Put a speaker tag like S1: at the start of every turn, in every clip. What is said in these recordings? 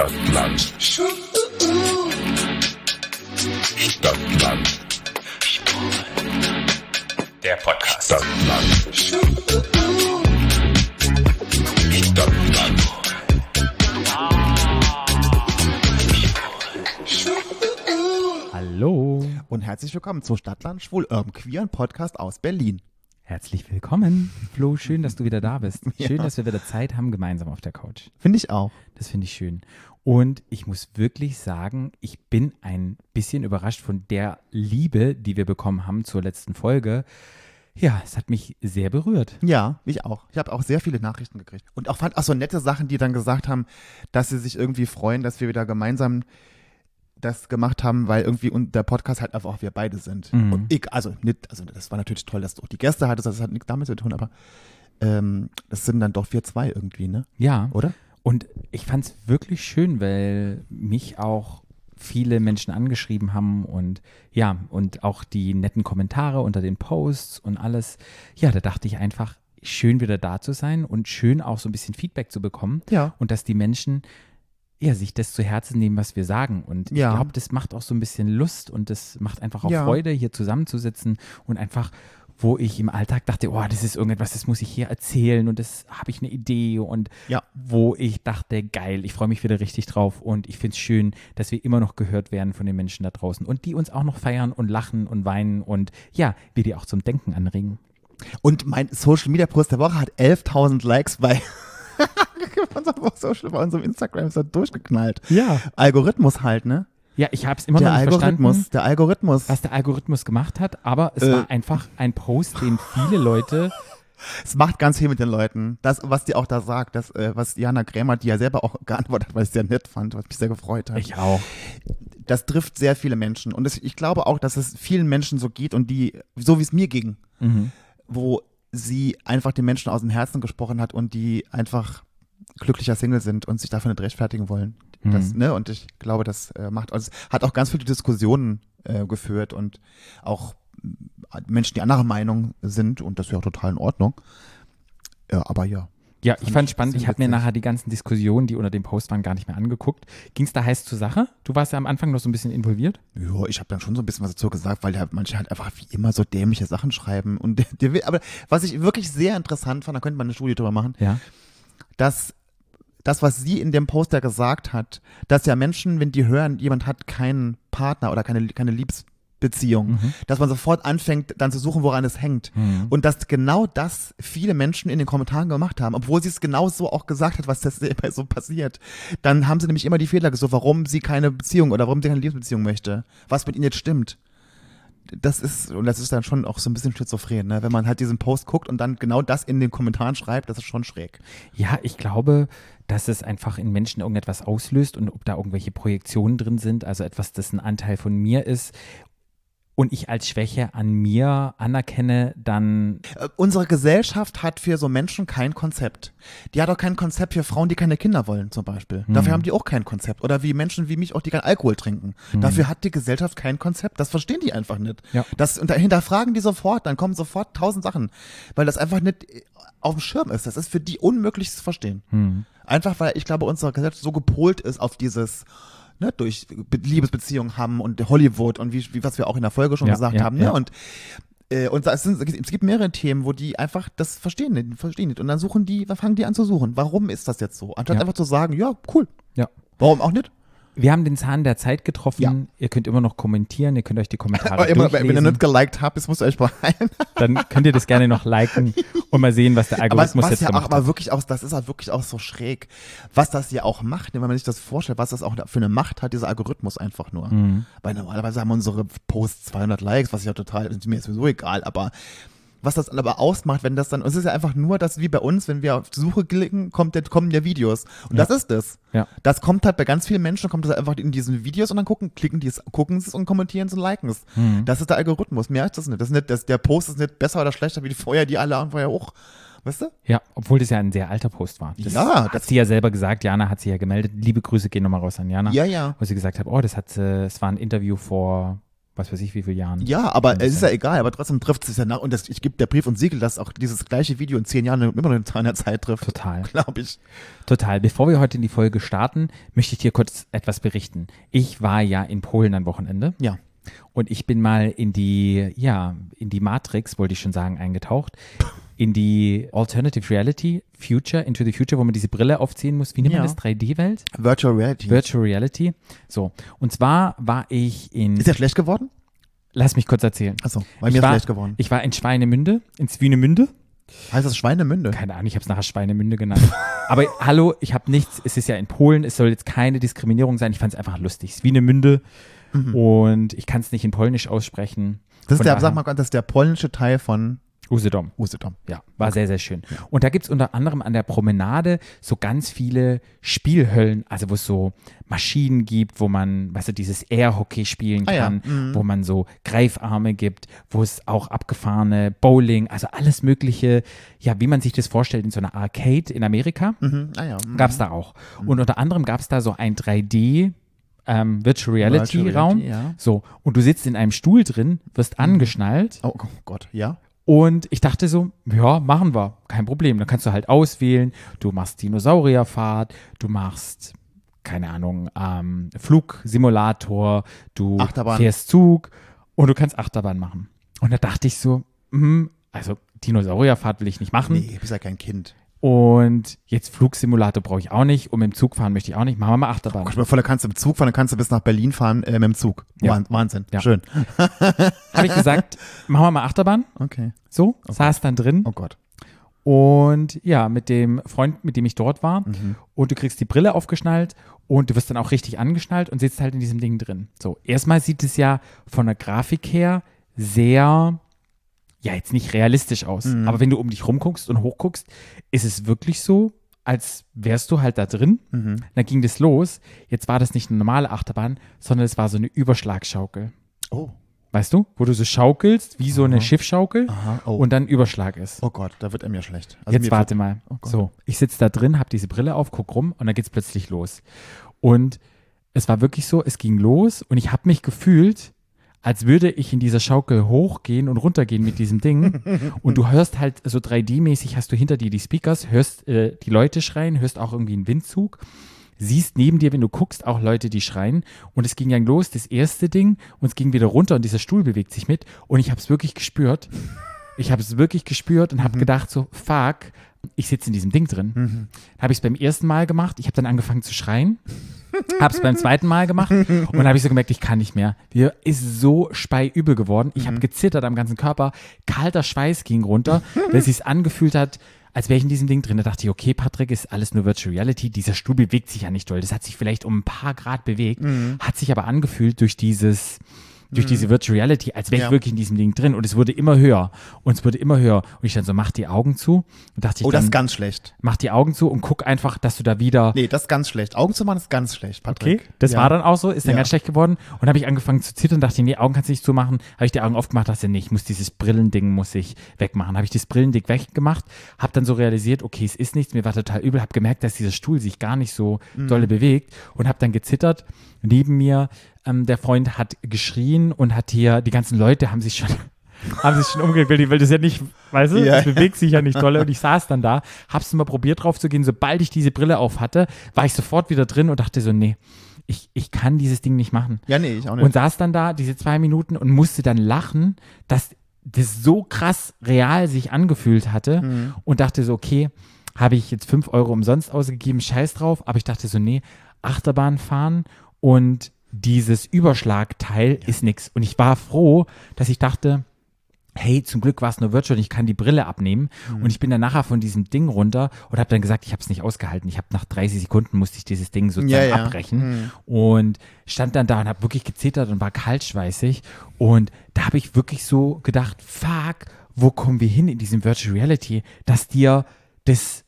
S1: Stadtland. Stadtland.
S2: Der Podcast.
S1: Stadtland. Stadtland.
S3: Hallo,
S4: Und herzlich willkommen zu Stadtland Schwul Urban Queer, ein Podcast aus Berlin.
S3: herzlich willkommen. Flo, schön, dass du wieder da bist. Schön, dass wir wieder Zeit haben gemeinsam auf der Couch.
S4: Finde ich auch.
S3: Das finde ich schön. Und ich muss wirklich sagen, ich bin ein bisschen überrascht von der Liebe, die wir bekommen haben zur letzten Folge. Ja, es hat mich sehr berührt.
S4: Ja, ich auch. Ich habe auch sehr viele Nachrichten gekriegt. Und auch fand auch so nette Sachen, die dann gesagt haben, dass sie sich irgendwie freuen, dass wir wieder gemeinsam das gemacht haben, weil irgendwie und der Podcast halt einfach auch wir beide sind.
S3: Mhm.
S4: Und ich, also nicht, also das war natürlich toll, dass du auch die Gäste hattest, das hat nichts damit zu tun, aber ähm, das sind dann doch wir zwei irgendwie, ne?
S3: Ja,
S4: Oder?
S3: Und ich fand es wirklich schön, weil mich auch viele Menschen angeschrieben haben und ja, und auch die netten Kommentare unter den Posts und alles. Ja, da dachte ich einfach, schön wieder da zu sein und schön auch so ein bisschen Feedback zu bekommen.
S4: Ja.
S3: Und dass die Menschen ja, sich das zu Herzen nehmen, was wir sagen. Und
S4: Ja.
S3: ich glaube, das macht auch so ein bisschen Lust und das macht einfach auch
S4: Ja.
S3: Freude, hier zusammenzusitzen und einfach wo ich im Alltag dachte, oh, das ist irgendetwas, das muss ich hier erzählen und das habe ich eine Idee und
S4: Ja.
S3: wo ich dachte, geil, ich freue mich wieder richtig drauf und ich finde es schön, dass wir immer noch gehört werden von den Menschen da draußen und die uns auch noch feiern und lachen und weinen und ja, wir die auch zum Denken anregen.
S4: Und mein Social Media Post der Woche hat 11.000 Likes bei unserem Social, bei unserem Instagram ist er durchgeknallt.
S3: Ja.
S4: Algorithmus halt, ne?
S3: Ja, ich habe es immer
S4: der
S3: noch nicht
S4: Algorithmus,
S3: verstanden,
S4: der Algorithmus.
S3: was der Algorithmus gemacht hat, aber es
S4: Äh.
S3: war einfach ein Post, den viele Leute
S4: Es macht ganz viel mit den Leuten. Das, was die auch da sagt, das, äh, was Jana Krämer, die ja selber auch geantwortet hat, weil ich es sehr nett fand, was mich sehr gefreut hat.
S3: Ich auch.
S4: Das trifft sehr viele Menschen. Und es, ich glaube auch, dass es vielen Menschen so geht und die, so wie es mir ging,
S3: Mhm.
S4: wo sie einfach den Menschen aus dem Herzen gesprochen hat und die einfach glücklicher Single sind und sich dafür nicht rechtfertigen wollen. Das,
S3: Mhm.
S4: ne? Und ich glaube, das äh, macht, also es hat auch ganz viele Diskussionen äh, geführt und auch äh, Menschen, die anderer Meinung sind und das ist ja auch total in Ordnung. Ja, aber ja.
S3: Ja, ich
S4: Fand
S3: fand
S4: ich
S3: spannend. Ich habe mir nachher die ganzen Diskussionen, die unter dem Post waren, gar nicht mehr angeguckt. Ging es da heiß zur Sache? Du warst ja am Anfang noch so ein bisschen involviert.
S4: Ja, ich habe dann schon so ein bisschen was dazu gesagt, weil ja manche halt einfach wie immer so dämliche Sachen schreiben. Und der, der will, aber was ich wirklich sehr interessant fand, da könnte man eine Studie drüber machen,
S3: Ja.
S4: dass das, was sie in dem Poster gesagt hat, dass ja Menschen, wenn die hören, jemand hat keinen Partner oder keine, keine Liebesbeziehung, dass man sofort anfängt, dann zu suchen, woran es hängt. Und dass genau das viele Menschen in den Kommentaren gemacht haben, obwohl sie es genau so auch gesagt hat, was das dabei so passiert. Dann haben sie nämlich immer die Fehler gesucht, warum sie keine Beziehung oder warum sie keine Liebesbeziehung möchte. Was mit ihnen jetzt stimmt. Das ist, und das ist dann schon auch so ein bisschen schizophren, ne? wenn man halt diesen Post guckt und dann genau das in den Kommentaren schreibt, das ist schon schräg.
S3: Ja, ich glaube, dass es einfach in Menschen irgendetwas auslöst und ob da irgendwelche Projektionen drin sind, also etwas, das ein Anteil von mir ist und ich als Schwäche an mir anerkenne, dann
S4: Äh, unsere Gesellschaft hat für so Menschen kein Konzept. Die hat auch kein Konzept für Frauen, die keine Kinder wollen, zum Beispiel.
S3: Mhm.
S4: Dafür haben die auch kein Konzept. Oder wie Menschen wie mich auch, die kein Alkohol trinken. Dafür hat die Gesellschaft kein Konzept. Das verstehen die einfach nicht.
S3: Ja.
S4: Das, und da hinterfragen die sofort, dann kommen sofort tausend Sachen. Weil das einfach nicht äh, auf dem Schirm ist. Das ist für die unmöglich zu verstehen.
S3: Mhm.
S4: Einfach weil ich glaube, unsere Gesellschaft so gepolt ist auf dieses ne, durch Be- Liebesbeziehungen haben und Hollywood und wie, wie was wir auch in der Folge schon
S3: Ja,
S4: gesagt
S3: ja,
S4: haben. Ne?
S3: ja.
S4: Und äh, und es, sind, es gibt mehrere Themen, wo die einfach das verstehen nicht, verstehen nicht. Und dann suchen die, fangen die an zu suchen. Warum ist das jetzt so? Anstatt
S3: Ja.
S4: einfach zu sagen, ja, cool.
S3: ja.
S4: Warum auch nicht?
S3: Wir haben den Zahn der Zeit getroffen.
S4: Ja.
S3: Ihr könnt immer noch kommentieren, ihr könnt euch die Kommentare
S4: Aber immer, wenn ihr
S3: durchlesen.
S4: nicht geliked habt, das ihr euch behalten.
S3: Dann könnt ihr das gerne noch liken und mal sehen, was der
S4: Aber
S3: Algorithmus
S4: was
S3: jetzt
S4: ja auch,
S3: gemacht hat.
S4: aber wirklich auch, das ist halt wirklich auch so schräg, was das ja auch macht, wenn man sich das vorstellt, was das auch für eine Macht hat, dieser Algorithmus einfach nur.
S3: Mhm.
S4: Weil normalerweise haben unsere Posts 200 Likes, was ja total, ist mir sowieso egal, aber was das aber ausmacht, wenn das dann, es ist ja einfach nur, dass wie bei uns, wenn wir auf Suche klicken, kommt, kommen ja Videos. Und
S3: Ja.
S4: das ist es.
S3: Ja.
S4: Das kommt halt bei ganz vielen Menschen, kommt das einfach in diesen Videos und dann gucken, klicken die es, gucken sie es und kommentieren es und liken es.
S3: Mhm.
S4: Das ist der Algorithmus. Mehr ist das nicht. Das ist nicht, das, der Post ist nicht besser oder schlechter wie die vorher, die alle haben vorher auch. Weißt du?
S3: Ja, obwohl das ja ein sehr alter Post war. Das
S4: Ja,
S3: hat
S4: das-
S3: sie ja selber gesagt. Jana hat sie ja gemeldet. Liebe Grüße gehen nochmal raus an Jana.
S4: Ja, ja.
S3: Wo sie gesagt hat, oh, das hat, äh, es war ein Interview vor, was weiß ich, wie viele Jahren.
S4: Ja, aber es ist ja egal, aber trotzdem trifft es ja nach. Und das, ich gebe der Brief und Siegel, dass auch dieses gleiche Video in zehn Jahren immer noch in der Zeit trifft.
S3: Total.
S4: Glaube ich.
S3: Total. Bevor wir heute in die Folge starten, möchte ich dir kurz etwas berichten. Ich war ja in Polen am Wochenende
S4: Ja.
S3: und ich bin mal in die, ja, in die Matrix, wollte ich schon sagen, eingetaucht. In die Alternative Reality, Future, Into the Future, wo man diese Brille aufziehen muss. Wie nennt
S4: Ja.
S3: man das? 3D-Welt?
S4: Virtual Reality.
S3: Virtual Reality. So. Und zwar war ich in.
S4: ist er schlecht geworden?
S3: Lass mich kurz erzählen.
S4: Achso, bei
S3: Ich
S4: mir ist
S3: war,
S4: schlecht geworden.
S3: ich war in Schweinemünde, in Swinemünde.
S4: Heißt das Schweinemünde?
S3: Keine Ahnung, ich habe es nachher Schweinemünde genannt. Aber hallo, ich habe nichts, es ist ja in Polen, es soll jetzt keine Diskriminierung sein. Ich fand es einfach lustig. Swinemünde und ich kann es nicht in Polnisch aussprechen.
S4: Das ist
S3: Von
S4: der,
S3: daher-
S4: sag mal, das ist der polnische Teil von
S3: Usedom.
S4: Usedom.
S3: Ja, war sehr, sehr schön. Und da gibt es unter anderem an der Promenade so ganz viele Spielhöllen, also wo es so Maschinen gibt, wo man, weißt du, dieses Air-Hockey spielen
S4: Ah ja,
S3: kann,
S4: mhm.
S3: wo man so Greifarme gibt, wo es auch abgefahrene Bowling, also alles Mögliche, ja, wie man sich das vorstellt in so einer Arcade in Amerika,
S4: Mhm. Ah ja. mhm.
S3: gab es da auch. Und unter anderem gab es da so ein 3D ähm, Virtual Reality
S4: Virtual
S3: Raum.
S4: Reality, ja.
S3: So, und du sitzt in einem Stuhl drin, wirst angeschnallt
S4: Oh Gott, ja.
S3: Und ich dachte so, ja, machen wir, kein Problem. Dann kannst du halt auswählen, du machst Dinosaurierfahrt, du machst, keine Ahnung, ähm, Flugsimulator, du
S4: Achterbahn.
S3: fährst Zug und du kannst Achterbahn machen. Und da dachte ich so, hm, also Dinosaurierfahrt will ich nicht machen.
S4: Nee, bist ja kein Kind.
S3: Und jetzt Flugsimulator brauche ich auch nicht und mit dem Zug fahren möchte ich auch nicht. Machen wir mal Achterbahn.
S4: Guck mal, voll, da kannst du im Zug fahren, dann kannst du bis nach Berlin fahren äh, mit dem Zug.
S3: Ja.
S4: Wahn- Wahnsinn.
S3: Ja.
S4: Schön.
S3: Habe ich gesagt, machen wir mal Achterbahn.
S4: Okay.
S3: So, saß dann drin.
S4: Oh Gott.
S3: Und ja, mit dem Freund, mit dem ich dort war.
S4: Mhm.
S3: Und du kriegst die Brille aufgeschnallt und du wirst dann auch richtig angeschnallt und sitzt halt in diesem Ding drin. So, erstmal sieht es ja von der Grafik her sehr, ja, jetzt nicht realistisch aus.
S4: Mhm.
S3: Aber wenn du um dich rumguckst und hochguckst, ist es wirklich so, als wärst du halt da drin.
S4: Mhm.
S3: Dann ging das los. Jetzt war das nicht eine normale Achterbahn, sondern es war so eine Überschlagschaukel.
S4: Oh.
S3: Weißt du? Wo du so schaukelst, wie so eine
S4: Aha.
S3: Schiffschaukel
S4: Aha. Oh.
S3: und dann Überschlag ist.
S4: oh Gott, da wird er mir schlecht. Also
S3: Jetzt warte mal.
S4: Oh
S3: so, ich sitze da drin, habe diese Brille auf, guck rum und dann geht's plötzlich los. Und es war wirklich so, es ging los und ich habe mich gefühlt, als würde ich in dieser Schaukel hochgehen und runtergehen mit diesem Ding. und du hörst halt so 3D-mäßig, hast du hinter dir die Speakers, hörst äh, die Leute schreien, hörst auch irgendwie einen Windzug. Siehst neben dir, wenn du guckst, auch Leute, die schreien. Und es ging dann los, das erste Ding, und es ging wieder runter und dieser Stuhl bewegt sich mit. Und ich habe es wirklich gespürt. Ich habe es wirklich gespürt und habe gedacht so, fuck, ich sitze in diesem Ding drin.
S4: Mhm.
S3: Habe ich es beim ersten Mal gemacht. Ich habe dann angefangen zu schreien. Habe es beim zweiten Mal gemacht und dann habe ich so gemerkt, ich kann nicht mehr. Mir ist so speiübel geworden. Ich habe
S4: Mhm.
S3: gezittert am ganzen Körper. Kalter Schweiß ging runter, weil es sich angefühlt hat, als wäre ich in diesem Ding drin. Da dachte ich, okay, Patrick, ist alles nur Virtual Reality. Dieser Stuhl bewegt sich ja nicht doll. Das hat sich vielleicht um ein paar Grad bewegt,
S4: Mhm.
S3: hat sich aber angefühlt durch dieses durch diese Virtual Reality, als wäre ich
S4: Ja.
S3: wirklich in diesem Ding drin und es wurde immer höher und es wurde immer höher und ich dann so, mach die Augen zu und dachte ich
S4: Oh, das ist ganz schlecht.
S3: mach die Augen zu und guck einfach, dass du da wieder
S4: Nee, das ist ganz schlecht. Augen zu machen ist ganz schlecht, Patrick.
S3: Okay, das
S4: ja.
S3: war dann auch so, ist dann
S4: Ja.
S3: ganz schlecht geworden. Und habe ich angefangen zu zittern, dachte, nee, Augen kannst du nicht zumachen. Habe ich die Augen aufgemacht, dachte, nee, ich muss dieses Brillending muss ich wegmachen. Habe ich das Brillending weggemacht, habe dann so realisiert, okay, es ist nichts, mir war total übel, habe gemerkt, dass dieser Stuhl sich gar nicht so
S4: Mhm.
S3: dolle bewegt und habe dann gezittert. Neben mir, ähm, der Freund hat geschrien und hat hier, die ganzen Leute haben sich schon haben sich schon umgedreht, weil das ja nicht, weißt du,
S4: Ja.
S3: es bewegt sich ja nicht dolle und ich saß dann da, hab's mal probiert drauf zu gehen, sobald ich diese Brille auf hatte, war ich sofort wieder drin und dachte so, nee, ich, ich kann dieses Ding nicht machen.
S4: Ja, nee, ich auch nicht.
S3: Und saß dann da, diese zwei Minuten und musste dann lachen, dass das so krass real sich angefühlt hatte
S4: Mhm.
S3: und dachte so, okay, habe ich jetzt fünf Euro umsonst ausgegeben, scheiß drauf, aber ich dachte so, nee, Achterbahn fahren und dieses Überschlagteil ist nix. Und ich war froh, dass ich dachte, hey, zum Glück war es nur virtual, ich kann die Brille abnehmen.
S4: Mhm.
S3: Und ich bin dann nachher von diesem Ding runter und habe dann gesagt, ich habe es nicht ausgehalten. Ich habe nach 30 Sekunden musste ich dieses Ding sozusagen
S4: Ja, ja.
S3: abbrechen und stand dann da und habe wirklich gezittert und war kaltschweißig. Und da habe ich wirklich so gedacht, fuck, wo kommen wir hin in diesem Virtual Reality, dass dir das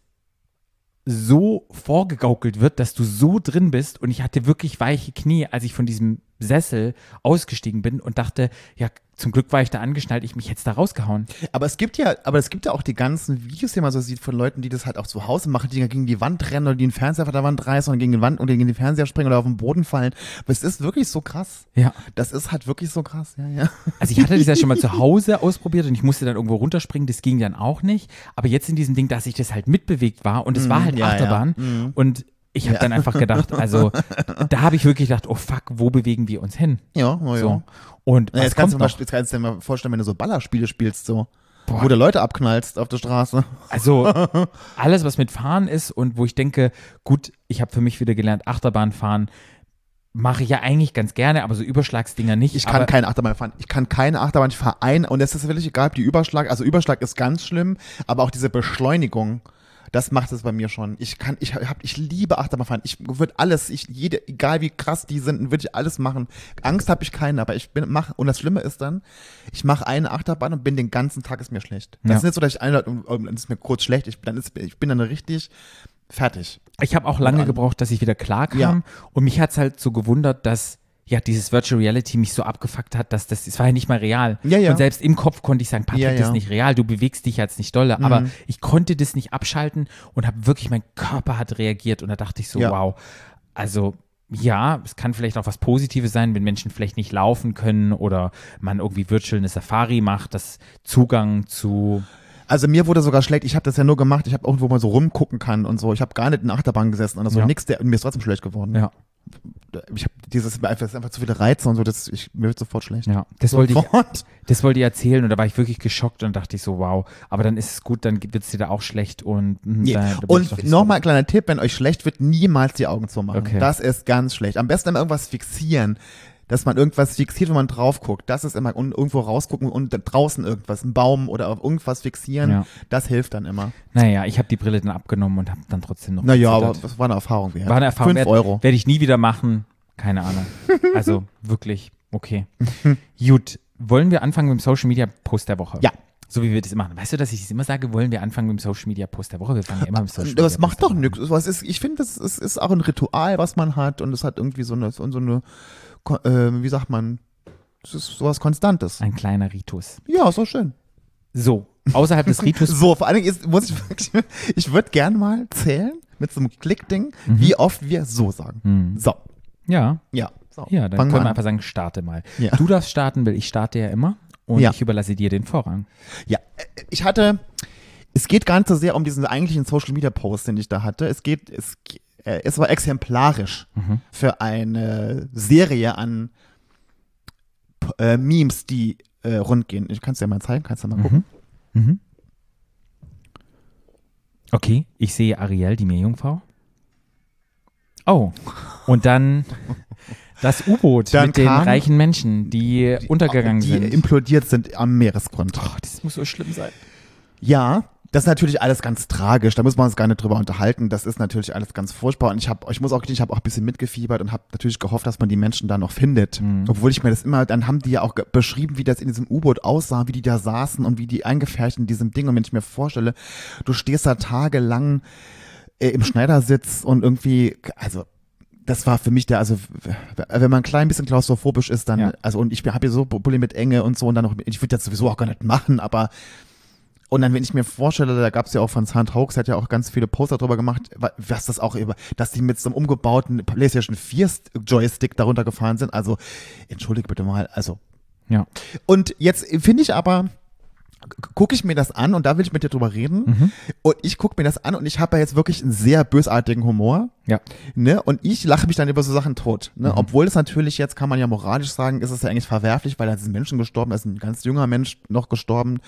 S3: so vorgegaukelt wird, dass du so drin bist und ich hatte wirklich weiche Knie, als ich von diesem Sessel ausgestiegen bin und dachte, ja, zum Glück war ich da angeschnallt, ich mich jetzt da rausgehauen.
S4: Aber es gibt ja, aber es gibt ja auch die ganzen Videos, die man so sieht von Leuten, die das halt auch zu Hause machen, die gegen die Wand rennen oder die den Fernseher von der Wand reißen und gegen die Wand oder gegen den Fernseher springen oder auf den Boden fallen. Aber es ist wirklich so krass.
S3: Ja.
S4: Das ist halt wirklich so krass, ja, ja.
S3: Also ich hatte das ja schon mal zu Hause ausprobiert und ich musste dann irgendwo runterspringen, das ging dann auch nicht. Aber jetzt in diesem Ding, dass ich das halt mitbewegt war und es war halt
S4: ja, ja.
S3: Achterbahn und ich habe dann einfach gedacht, also da habe ich wirklich gedacht, oh fuck, wo bewegen wir uns hin?
S4: Ja, ja, ja.
S3: So. Und
S4: Ja,
S3: was
S4: jetzt, kannst du mal, jetzt kannst du dir mal vorstellen, wenn du so Ballerspiele spielst, so,
S3: Boah.
S4: wo du Leute abknallst auf der Straße.
S3: Also alles, was mit Fahren ist und wo ich denke, gut, ich habe für mich wieder gelernt, Achterbahn fahren mache ich ja eigentlich ganz gerne, aber so Überschlagsdinger nicht.
S4: Ich kann keine Achterbahn fahren. Ich kann keine Achterbahn fahren. Und es ist wirklich egal, ob die Überschlag, also Überschlag ist ganz schlimm, aber auch diese Beschleunigung, das macht es bei mir schon. Ich kann, ich hab, ich liebe Achterbahn fahren. Ich würde alles, ich, jede, egal wie krass die sind, würde ich alles machen. Angst habe ich keine, aber ich bin, mach, und das Schlimme ist dann, ich mache eine Achterbahn und bin den ganzen Tag ist mir schlecht. Das
S3: Ja.
S4: ist nicht so, dass ich eine, und, und dann ist mir kurz schlecht, ich, dann ist, ich bin dann richtig fertig.
S3: Ich habe auch lange
S4: an-
S3: gebraucht, dass ich wieder klar kam.
S4: Ja.
S3: Und mich hat's halt so gewundert, dass ja dieses Virtual Reality mich so abgefuckt hat, dass das, das war ja nicht mal real.
S4: Ja, ja.
S3: Und selbst im Kopf konnte ich sagen, Patrick,
S4: Ja,
S3: das.
S4: Mhm.
S3: ist nicht real, du bewegst dich jetzt nicht dolle. Aber ich konnte das nicht abschalten und habe wirklich, mein Körper hat reagiert und da dachte ich so, wow. Also ja, es kann vielleicht auch was Positives sein, wenn Menschen vielleicht nicht laufen können oder man irgendwie virtual eine Safari macht, das Zugang zu
S4: Also mir wurde sogar schlecht, ich habe das ja nur gemacht, ich habe irgendwo mal so rumgucken kann und so. Ich habe gar nicht in der Achterbahn gesessen oder so,
S3: Ja.
S4: nix, der, mir ist trotzdem schlecht geworden.
S3: ja,
S4: Ich habe dieses, das ist einfach zu viele Reize und so, das, ich, mir wird sofort schlecht.
S3: ja. Das wollte ich. Das wollte ich erzählen und da war ich wirklich geschockt und dachte ich so, wow. Aber dann ist es gut, dann wird es dir da auch schlecht und hm,
S4: Nee.
S3: da, da doch
S4: Und nochmal ein kleiner Tipp, wenn euch schlecht wird, niemals die Augen zumachen.
S3: Okay.
S4: Das ist ganz schlecht. Am besten immer irgendwas fixieren. Dass man irgendwas fixiert, wenn man drauf guckt. Das ist immer und irgendwo rausgucken und draußen irgendwas, ein Baum oder auf irgendwas fixieren.
S3: Ja.
S4: Das hilft dann immer.
S3: Naja, ich habe die Brille dann abgenommen und habe dann trotzdem noch
S4: Naja, aber das war eine Erfahrung wert.
S3: war eine Erfahrung.
S4: Fünf Euro.
S3: Werde ich nie wieder machen. Keine Ahnung. Also wirklich, okay. Gut, wollen wir anfangen mit dem Social Media Post der Woche?
S4: Ja.
S3: So wie wir das machen. Weißt du, dass ich das immer sage, wollen wir anfangen mit dem Social Media Post der Woche? Wir fangen ja immer mit dem Social Media
S4: Das macht
S3: Post
S4: doch nichts. Ich finde, das ist, ist auch ein Ritual, was man hat und es hat irgendwie so eine, so eine äh, wie sagt man, es ist sowas Konstantes.
S3: an. Ein kleiner Ritus.
S4: Ja, so schön.
S3: So, außerhalb des Ritus.
S4: So, vor allen Dingen ist, muss ich wirklich, ich würde gern mal zählen mit so einem Klickding,
S3: Mhm.
S4: wie oft wir so sagen.
S3: Hm.
S4: So,
S3: Ja,
S4: ja. So,
S3: Ja, dann
S4: fangen
S3: können wir
S4: an.
S3: einfach sagen, starte mal.
S4: Ja.
S3: Du darfst starten, weil ich starte ja immer und
S4: Ja.
S3: ich überlasse dir den Vorrang.
S4: Ja, äh, ich hatte, es geht gar nicht so sehr um diesen eigentlichen Social Media Post, den ich da hatte. Es geht, es, es war exemplarisch
S3: Mhm.
S4: für eine Serie an äh, Memes, die äh, rundgehen. Ich kann es dir mal zeigen, kannst du mal gucken.
S3: Mhm. Okay, ich sehe Ariel, die Meerjungfrau. Oh, und dann das U-Boot mit den reichen Menschen, die, untergegangen
S4: die
S3: sind.
S4: implodiert sind am Meeresgrund.
S3: oh, das muss so schlimm sein.
S4: Ja, das ist natürlich alles ganz tragisch. Da muss man uns gar nicht drüber unterhalten. Das ist natürlich alles ganz furchtbar. Und ich habe, ich muss auch ich habe auch ein bisschen mitgefiebert und habe natürlich gehofft, dass man die Menschen da noch findet. Obwohl ich mir das immer, dann haben die ja auch beschrieben, wie das in diesem U-Boot aussah, wie die da saßen und wie die eingefärbt in diesem Ding. Und wenn ich mir vorstelle, du stehst da tagelang äh, im Schneidersitz und irgendwie, also das war für mich der, also wenn man ein klein bisschen klaustrophobisch ist, dann,
S3: Ja.
S4: also und ich habe hier so Probleme mit Enge und so und dann noch, ich würde das sowieso auch gar nicht machen, aber und dann, wenn ich mir vorstelle, da gab es ja auch von Sand Hawks, hat ja auch ganz viele Poster drüber gemacht, wa- was das auch über, dass die mit so einem umgebauten PlayStation 4 Joystick darunter gefahren sind. Also, entschuldige bitte mal, also.
S3: Ja.
S4: Und jetzt finde ich aber, gucke ich mir das an und da will ich mit dir drüber reden. Und ich gucke mir das an und ich habe ja jetzt wirklich einen sehr bösartigen Humor.
S3: Ja.
S4: Ne? Und ich lache mich dann über so Sachen tot. Ne?
S3: Mhm.
S4: Obwohl es natürlich jetzt, kann man ja moralisch sagen, ist es ja eigentlich verwerflich, weil da sind Menschen gestorben, da ist ein ganz junger Mensch noch gestorben.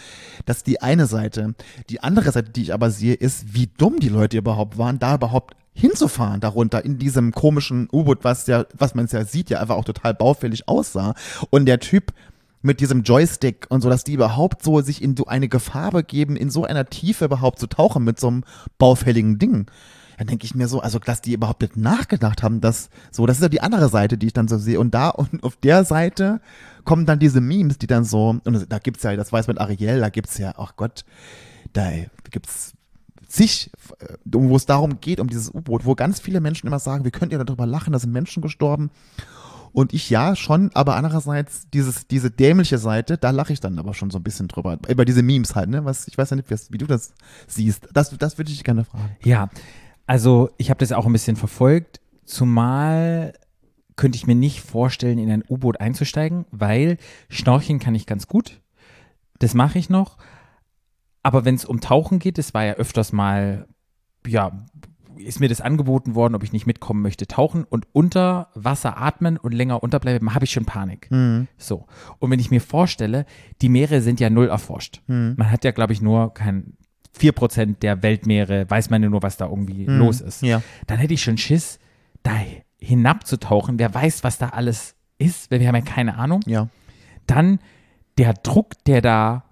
S4: Das ist die eine Seite. Die andere Seite, die ich aber sehe, ist, wie dumm die Leute überhaupt waren, da überhaupt hinzufahren darunter in diesem komischen U-Boot, was ja, was man ja sieht, ja einfach auch total baufällig aussah. Und der Typ mit diesem Joystick und so, dass die überhaupt so sich in so eine Gefahr begeben, in so einer Tiefe überhaupt zu tauchen mit so einem baufälligen Ding. Dann denke ich mir so, also dass die überhaupt nicht nachgedacht haben, dass so, das ist ja die andere Seite, die ich dann so sehe. Und da und auf der Seite kommen dann diese Memes, die dann so, und da gibt's ja, das weiß mit Ariel, da gibt's ja, ach Gott, da gibt's zig, äh, wo es darum geht, um dieses U-Boot, wo ganz viele Menschen immer sagen, wie könnt ihr darüber lachen, da sind Menschen gestorben. Und ich ja schon, aber andererseits dieses, diese dämliche Seite, da lache ich dann aber schon so ein bisschen drüber. Über diese Memes halt, ne? Was, ich weiß ja nicht, wie du das siehst. Das, das würde ich gerne fragen.
S3: Ja, also ich habe das auch ein bisschen verfolgt, zumal könnte ich mir nicht vorstellen, in ein U-Boot einzusteigen, weil Schnorcheln kann ich ganz gut. Das mache ich noch. Aber wenn es um Tauchen geht, das war ja öfters mal, ja, ist mir das angeboten worden, ob ich nicht mitkommen möchte, tauchen und unter Wasser atmen und länger unterbleiben, habe ich schon Panik.
S4: Mhm.
S3: So. Und wenn ich mir vorstelle, die Meere sind ja null erforscht.
S4: Mhm.
S3: Man hat ja, glaube ich, nur kein 4% der Weltmeere, weiß man ja nur, was da irgendwie
S4: Mhm.
S3: los ist.
S4: Ja.
S3: Dann hätte ich schon Schiss, da hinabzutauchen. Wer weiß, was da alles ist, weil wir haben ja keine Ahnung.
S4: Ja.
S3: Dann der Druck, der da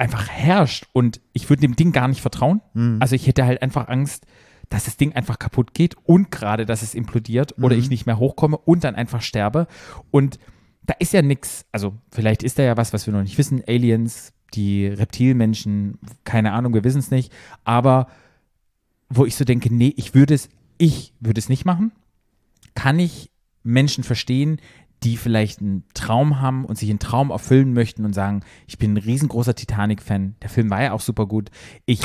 S3: einfach herrscht und ich würde dem Ding gar nicht vertrauen.
S4: Mhm.
S3: Also ich hätte halt einfach Angst, dass das Ding einfach kaputt geht und gerade, dass es implodiert oder
S4: Mhm.
S3: ich nicht mehr hochkomme und dann einfach sterbe. Und da ist ja nichts, also vielleicht ist da ja was, was wir noch nicht wissen, Aliens, die Reptilmenschen, keine Ahnung, wir wissen es nicht, aber wo ich so denke, nee, ich würde es, ich würde es nicht machen, kann ich Menschen verstehen, die vielleicht einen Traum haben und sich einen Traum erfüllen möchten und sagen, ich bin ein riesengroßer Titanic-Fan. Der Film war ja auch super gut. Ich,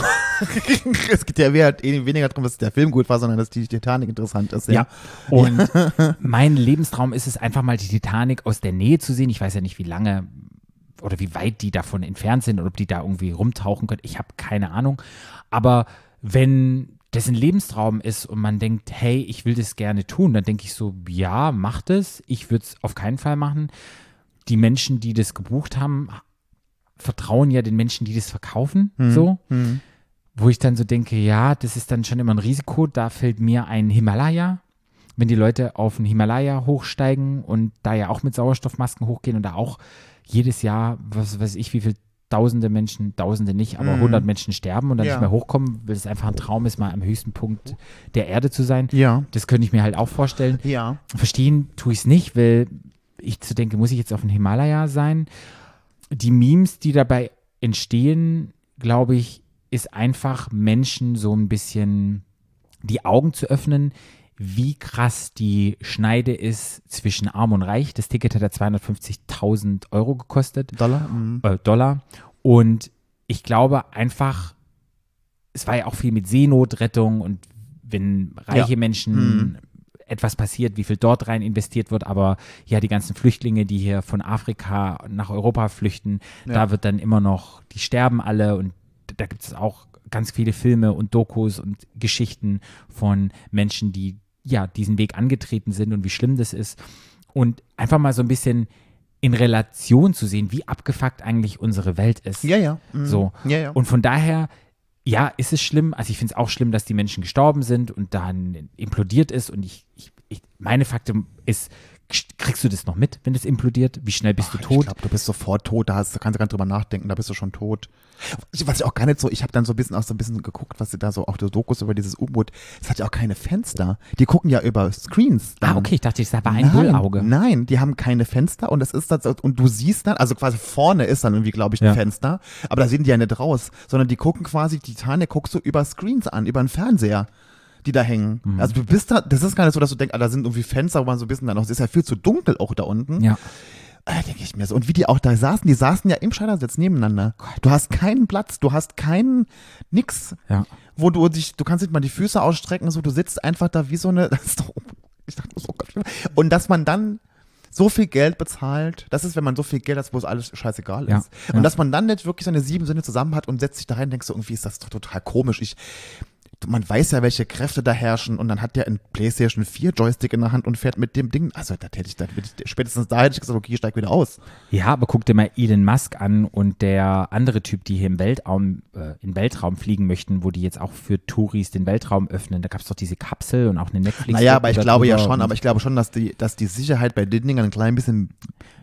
S4: es geht ja eh weniger darum, dass der Film gut war, sondern dass die Titanic interessant ist.
S3: ja. Und mein Lebenstraum ist es einfach mal die Titanic aus der Nähe zu sehen. Ich weiß ja nicht, wie lange oder wie weit die davon entfernt sind oder ob die da irgendwie rumtauchen können. Ich habe keine Ahnung. Aber wenn das ein Lebenstraum ist und man denkt, hey, ich will das gerne tun, dann denke ich so, ja, mach das. Ich würde es auf keinen Fall machen. Die Menschen, die das gebucht haben, vertrauen ja den Menschen, die das verkaufen. So.
S4: Mhm.
S3: Wo ich dann so denke, ja, das ist dann schon immer ein Risiko. Da fällt mir ein Himalaya. Wenn die Leute auf den Himalaya hochsteigen und da ja auch mit Sauerstoffmasken hochgehen und da auch jedes Jahr, was weiß ich, wie viel tausende Menschen, tausende nicht, aber
S4: Mhm.
S3: 100 Menschen sterben und dann
S4: Ja.
S3: nicht mehr hochkommen, weil es einfach ein Traum ist, mal am höchsten Punkt der Erde zu sein.
S4: Ja.
S3: Das könnte ich mir halt auch vorstellen.
S4: Ja.
S3: Verstehen tue ich es nicht, weil ich zu denke, muss ich jetzt auf dem Himalaya sein? Die Memes, die dabei entstehen, glaube ich, ist einfach Menschen so ein bisschen die Augen zu öffnen, wie krass die Schneide ist zwischen Arm und Reich. Das Ticket hat ja 250.000 Euro gekostet
S4: Dollar? Mhm.
S3: äh, Dollar. Und ich glaube einfach, es war ja auch viel mit Seenotrettung und wenn reiche
S4: Ja.
S3: Menschen
S4: Mhm.
S3: etwas passiert, wie viel dort rein investiert wird, aber ja, die ganzen Flüchtlinge, die hier von Afrika nach Europa flüchten,
S4: Ja.
S3: da wird dann immer noch, die sterben alle und da gibt es auch ganz viele Filme und Dokus und Geschichten von Menschen, die ja diesen Weg angetreten sind und wie schlimm das ist. Und einfach mal so ein bisschen in Relation zu sehen, wie abgefuckt eigentlich unsere Welt ist.
S4: Ja, ja. Mhm.
S3: So.
S4: Ja, ja.
S3: Und von daher, ja, ist es schlimm. Also ich finde es auch schlimm, dass die Menschen gestorben sind und dann implodiert ist. Und ich, ich, ich meine Faktum ist, kriegst du das noch mit, wenn es implodiert? Wie schnell bist
S4: Ach,
S3: du tot?
S4: Ich glaube, du bist sofort tot. Da, hast, da kannst du gar nicht drüber nachdenken. Da bist du schon tot. Was ich auch gar nicht so, ich habe dann so ein bisschen auch so ein bisschen geguckt, was sie da so, auch die Dokus über dieses U-Boot, es hat ja auch keine Fenster. Die gucken ja über Screens.
S3: ah,
S4: dann.
S3: okay, ich dachte, das war ein Bullauge.
S4: Nein, die haben keine Fenster und es ist das, und du siehst dann, also quasi vorne ist dann irgendwie, glaube ich, ein
S3: Ja.
S4: Fenster, aber da sehen die ja nicht raus, sondern die gucken quasi, die Titanic guckst du über Screens an, über einen Fernseher, die da hängen.
S3: Mhm.
S4: Also du bist da, das ist gar nicht so, dass du denkst, ah, da sind irgendwie Fenster, wo man so ein bisschen dann noch, es ist ja viel zu dunkel auch da unten.
S3: Ja.
S4: Ah, denke ich mir so. Und wie die auch da saßen, die saßen ja im Schneidersitz nebeneinander. Du hast keinen Platz, du hast keinen, nix,
S3: Ja.
S4: wo du dich, du kannst nicht mal die Füße ausstrecken, so, du sitzt einfach da wie so eine, das ist doch, ich dachte, so Gott. Und dass man dann so viel Geld bezahlt, das ist, wenn man so viel Geld hat, wo es alles scheißegal
S3: Ja,
S4: ist.
S3: ja.
S4: Und dass man dann nicht wirklich seine sieben Sinne zusammen hat und setzt sich da rein denkst so, irgendwie ist das doch total komisch. Ich, man weiß ja, welche Kräfte da herrschen und dann hat der ein PlayStation 4 Joystick in der Hand und fährt mit dem Ding. Also, da hätte ich, da, spätestens da hätte ich gesagt, okay, ich steig wieder aus.
S3: Ja, aber guck dir mal Elon Musk an und der andere Typ, die hier im Weltraum, äh, in Weltraum fliegen möchten, wo die jetzt auch für Touris den Weltraum öffnen. Da gab es doch diese Kapsel und auch eine netflix
S4: Naja, aber ich glaube ja schon, aber ich glaube schon, dass die, dass die Sicherheit bei den Dingern ein klein bisschen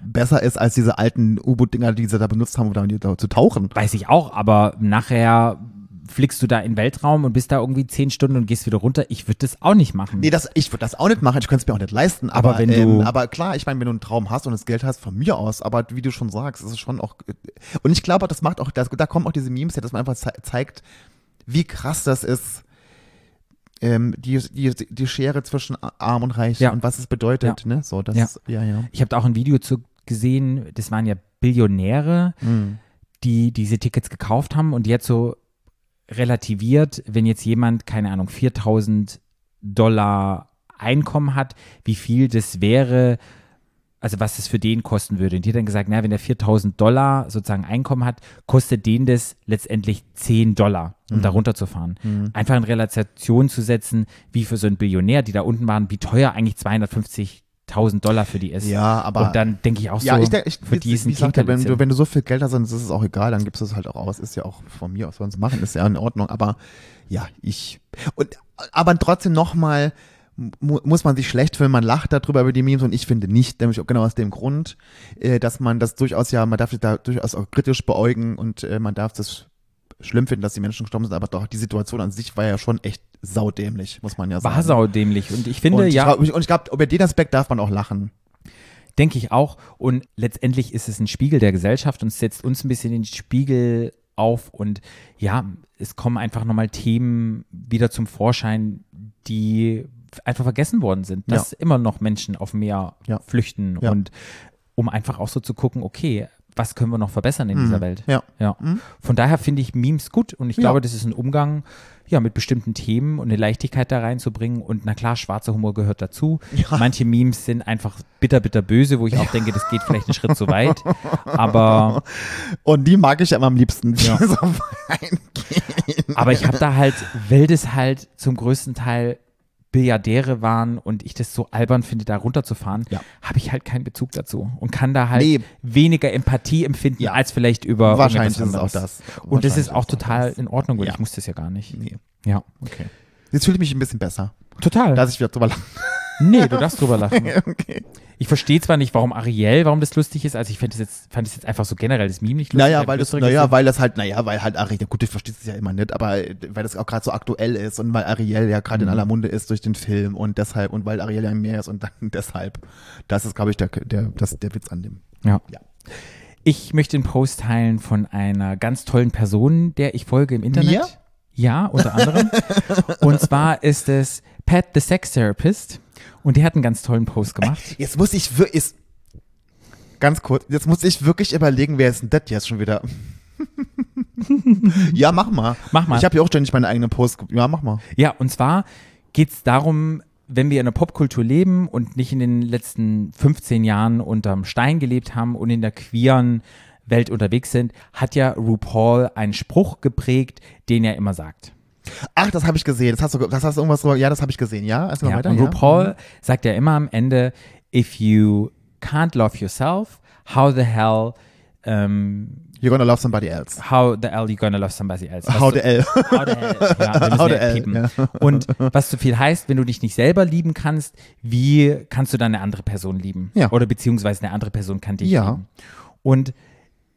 S4: besser ist als diese alten U-Boot-Dinger, die sie da benutzt haben, um da zu tauchen.
S3: Weiß ich auch, aber nachher fliegst du da in den Weltraum und bist da irgendwie zehn Stunden und gehst wieder runter. Ich würde das auch nicht machen.
S4: Nee, das, ich würde das auch nicht machen, ich könnte es mir auch nicht leisten. Aber,
S3: Aber wenn
S4: ähm,
S3: du-
S4: aber klar, ich meine, wenn du einen Traum hast und das Geld hast, von mir aus, aber wie du schon sagst, ist es schon auch. Und ich glaube, das macht auch, das, da kommen auch diese Memes her, dass man einfach ze zeigt, wie krass das ist. ähm, die, die, die Schere zwischen Arm und Reich
S3: Ja.
S4: und was es bedeutet, ne? So, das
S3: Ja.
S4: ist, ja, ja.
S3: Ich habe da auch ein Video zu gesehen, das waren ja Billionäre,
S4: Mhm.
S3: die diese Tickets gekauft haben und jetzt so relativiert, wenn jetzt jemand, keine Ahnung, 4000 Dollar Einkommen hat, wie viel das wäre, also was es für den kosten würde. Und die hat dann gesagt, na, wenn er 4000 Dollar sozusagen Einkommen hat, kostet den das letztendlich 10 Dollar, um da runterzufahren. Einfach in Relation zu setzen, wie für so einen Billionär, die da unten waren, wie teuer eigentlich 250.000 Dollar für die ist.
S4: Ja, aber
S3: Und dann denke ich auch
S4: ja,
S3: so,
S4: ich, denk- ich,
S3: für
S4: wie-
S3: diesen
S4: wie gesagt, wenn du,
S3: Kinkerlitzchen.
S4: wenn du so viel Geld hast, dann ist es auch egal, dann gibst du es halt auch aus. Ist ja auch von mir aus, sie machen, ist ja in Ordnung. Aber ja, ich. Und aber trotzdem nochmal mu muss man sich schlecht fühlen, man lacht darüber über die Memes und ich finde nicht, nämlich auch genau aus dem Grund, äh, dass man das durchaus ja, man darf sich da durchaus auch kritisch beäugen und äh, man darf das schlimm finden, dass die Menschen gestorben sind, aber doch die Situation an sich war ja schon echt saudämlich, muss man ja sagen.
S3: war saudämlich. Und ich finde,
S4: und ich
S3: ja,
S4: und ich glaube, über den Aspekt darf man auch lachen.
S3: denke ich auch. Und letztendlich ist es ein Spiegel der Gesellschaft und setzt uns ein bisschen den Spiegel auf. Und ja, es kommen einfach nochmal Themen wieder zum Vorschein, die einfach vergessen worden sind, dass immer noch Menschen auf dem Meer
S4: Ja.
S3: flüchten
S4: Ja.
S3: und um einfach auch so zu gucken, okay, was können wir noch verbessern in dieser Welt?
S4: Ja.
S3: Ja. Von daher finde ich Memes gut und ich
S4: Ja.
S3: glaube, das ist ein Umgang ja, mit bestimmten Themen und eine Leichtigkeit da reinzubringen. Und na klar, schwarzer Humor gehört dazu. Manche Memes sind einfach bitter, bitter böse, wo ich auch denke, das geht vielleicht einen Schritt zu weit. Aber,
S4: Und die mag ich ja immer am liebsten. die
S3: Ja.
S4: so reingehen.
S3: aber ich habe da halt, weil das halt zum größten Teil Billiardäre waren und ich das so albern finde, da runterzufahren,
S4: Ja.
S3: habe ich halt keinen Bezug dazu und kann da halt
S4: Nee.
S3: weniger Empathie empfinden
S4: Ja.
S3: als vielleicht über
S4: Wahrscheinlich ist es auch das.
S3: Und das ist auch total
S4: das.
S3: in Ordnung, weil
S4: Ja.
S3: ich muss das ja gar nicht.
S4: Nee,
S3: Ja,
S4: okay. Jetzt fühle ich mich ein bisschen besser,
S3: total.
S4: dass ich wieder drüber lache.
S3: Nee, du darfst drüber lachen.
S4: okay.
S3: Ich verstehe zwar nicht, warum Ariel, warum das lustig ist, also ich fand es jetzt, fand es jetzt einfach so generell das Meme nicht lustig.
S4: Naja, weil das, naja, weil das halt, naja, weil halt Ariel, gut, ich verstehe es ja immer nicht, aber äh, weil das auch gerade so aktuell ist und weil Ariel ja gerade in
S3: Mhm.
S4: aller Munde ist durch den Film und deshalb, und weil Ariel ja im Meer ist und dann deshalb. Das ist, glaube ich, der, der, das, der Witz an dem.
S3: ja.
S4: Ja.
S3: Ich möchte einen Post teilen von einer ganz tollen Person, der ich folge im Internet.
S4: Mir?
S3: Ja, unter anderem. und zwar ist es Pat the Sex Therapist und der hat einen ganz tollen Post gemacht.
S4: Jetzt muss ich wirklich, ganz kurz, jetzt muss ich wirklich überlegen, wer ist denn das jetzt schon wieder? ja, mach mal.
S3: Mach mal.
S4: Ich habe ja auch ständig meine eigenen Posts. ge- Ja, mach mal.
S3: Ja, und zwar geht es darum, wenn wir in der Popkultur leben und nicht in den letzten 15 Jahren unterm Stein gelebt haben und in der queeren Welt unterwegs sind, hat ja RuPaul einen Spruch geprägt, den er immer sagt.
S4: Ach, das habe ich gesehen. Das hast du, das hast du irgendwas drüber. Ja, das habe ich gesehen. Ja, erzähl mal
S3: Ja,
S4: weiter.
S3: und
S4: ja.
S3: RuPaul sagt ja immer am Ende, if you can't love yourself, how the hell, ähm,
S4: You're gonna love somebody else.
S3: how the hell you gonna love somebody else? Was
S4: How
S3: du-
S4: the L.
S3: How the hell. Ja,
S4: How the hell, ja.
S3: Und was so viel heißt, wenn du dich nicht selber lieben kannst, wie kannst du dann eine andere Person lieben?
S4: Ja.
S3: Oder beziehungsweise eine andere Person kann dich
S4: Ja.
S3: lieben. Und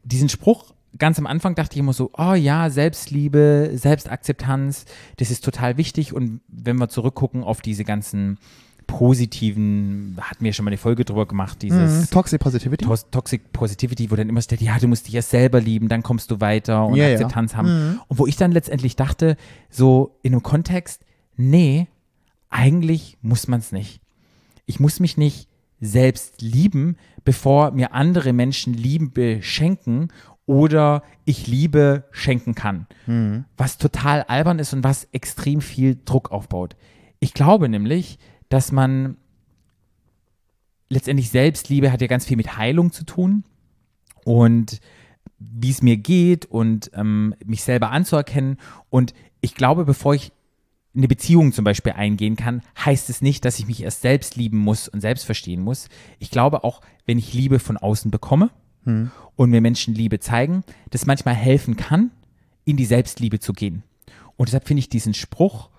S3: diesen Spruch, ganz am Anfang dachte ich immer so, oh ja, Selbstliebe, Selbstakzeptanz, das ist total wichtig. Und wenn wir zurückgucken auf diese ganzen positiven, hatten wir schon mal eine Folge drüber gemacht, dieses
S4: Mhm. Toxic Positivity.
S3: Tos- Toxic Positivity, wo dann immer steht, ja, du musst dich erst selber lieben, dann kommst du weiter und
S4: Ja, ja.
S3: Akzeptanz haben.
S4: Mhm.
S3: Und wo ich dann letztendlich dachte, so in einem Kontext, nee, eigentlich muss man es nicht. Ich muss mich nicht selbst lieben, bevor mir andere Menschen Liebe schenken oder ich Liebe schenken kann. Was total albern ist und was extrem viel Druck aufbaut. Ich glaube nämlich, dass man letztendlich Selbstliebe hat ja ganz viel mit Heilung zu tun und wie es mir geht und ähm, mich selber anzuerkennen. Und ich glaube, bevor ich eine Beziehung zum Beispiel eingehen kann, heißt es nicht, dass ich mich erst selbst lieben muss und selbst verstehen muss. Ich glaube auch, wenn ich Liebe von außen bekomme und mir Menschen Liebe zeigen, das manchmal helfen kann, in die Selbstliebe zu gehen. Und deshalb finde ich diesen Spruch,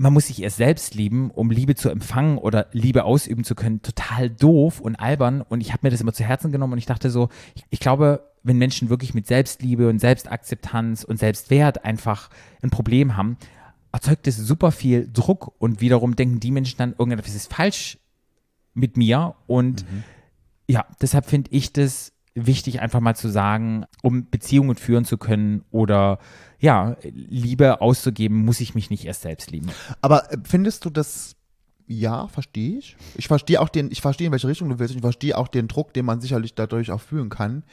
S3: man muss sich erst selbst lieben, um Liebe zu empfangen oder Liebe ausüben zu können, total doof und albern. Und ich habe mir das immer zu Herzen genommen und ich dachte so, ich, glaube, wenn Menschen wirklich mit Selbstliebe und Selbstakzeptanz und Selbstwert einfach ein Problem haben, erzeugt das super viel Druck und wiederum denken die Menschen dann, irgendetwas ist falsch mit mir. Und ja, deshalb finde ich das wichtig, einfach mal zu sagen, um Beziehungen führen zu können oder ja, Liebe auszugeben, muss ich mich nicht erst selbst lieben.
S4: Aber äh, findest du das, ja, verstehe ich. Ich verstehe auch den, ich verstehe, in welche Richtung du willst. und Ich verstehe auch den Druck, den man sicherlich dadurch auch fühlen kann.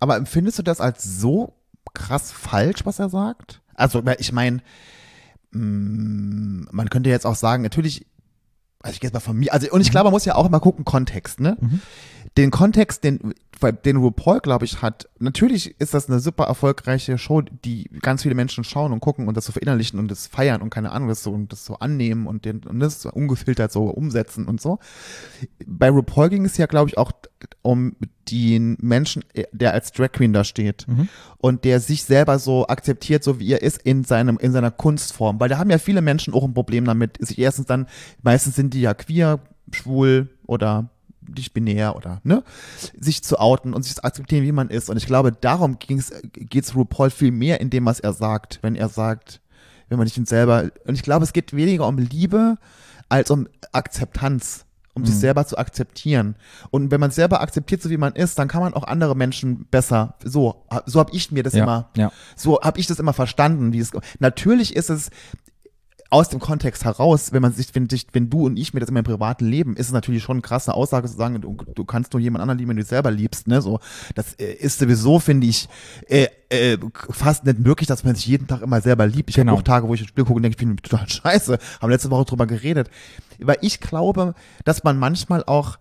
S4: Aber empfindest du das als so krass falsch, was er sagt? Also, ich meine, man könnte jetzt auch sagen, natürlich, also ich gehe jetzt mal von mir, also und ich glaube, man muss ja auch immer gucken, Kontext, ne? Den Kontext, den, den RuPaul, glaube ich, hat, natürlich ist das eine super erfolgreiche Show, die ganz viele Menschen schauen und gucken und das so verinnerlichen und das feiern und keine Ahnung, das so, und das so annehmen und, den, und das so ungefiltert so umsetzen und so. Bei RuPaul ging es ja, glaube ich, auch um den Menschen, der als Drag Queen da steht und der sich selber so akzeptiert, so wie er ist in seinem, in seiner Kunstform. Weil da haben ja viele Menschen auch ein Problem damit, sich erstens dann, meistens sind die ja queer, schwul oder nicht binär oder ne, sich zu outen und sich zu akzeptieren, wie man ist. Und ich glaube, darum ging's, geht's RuPaul viel mehr in dem, was er sagt, wenn er sagt, wenn man nicht selber, und ich glaube, es geht weniger um Liebe als um Akzeptanz, um sich selber zu akzeptieren. Und wenn man selber akzeptiert, so wie man ist, dann kann man auch andere Menschen besser, so, so habe ich mir das
S3: Ja,
S4: immer,
S3: ja.
S4: so habe ich das immer verstanden, wie es, natürlich ist es, aus dem Kontext heraus, wenn man sich, wenn, wenn du und ich mir das in meinem privaten Leben, ist es natürlich schon eine krasse Aussage zu sagen, du, du kannst nur jemand anderen lieben, wenn du dich selber liebst, ne, so. Das äh, ist sowieso, finde ich, äh, äh, fast nicht möglich, dass man sich jeden Tag immer selber liebt. Ich
S3: Genau.
S4: habe auch Tage, wo ich ein Spiel gucke und denke, ich bin total scheiße. Haben letzte Woche drüber geredet. Weil ich glaube, dass man manchmal auch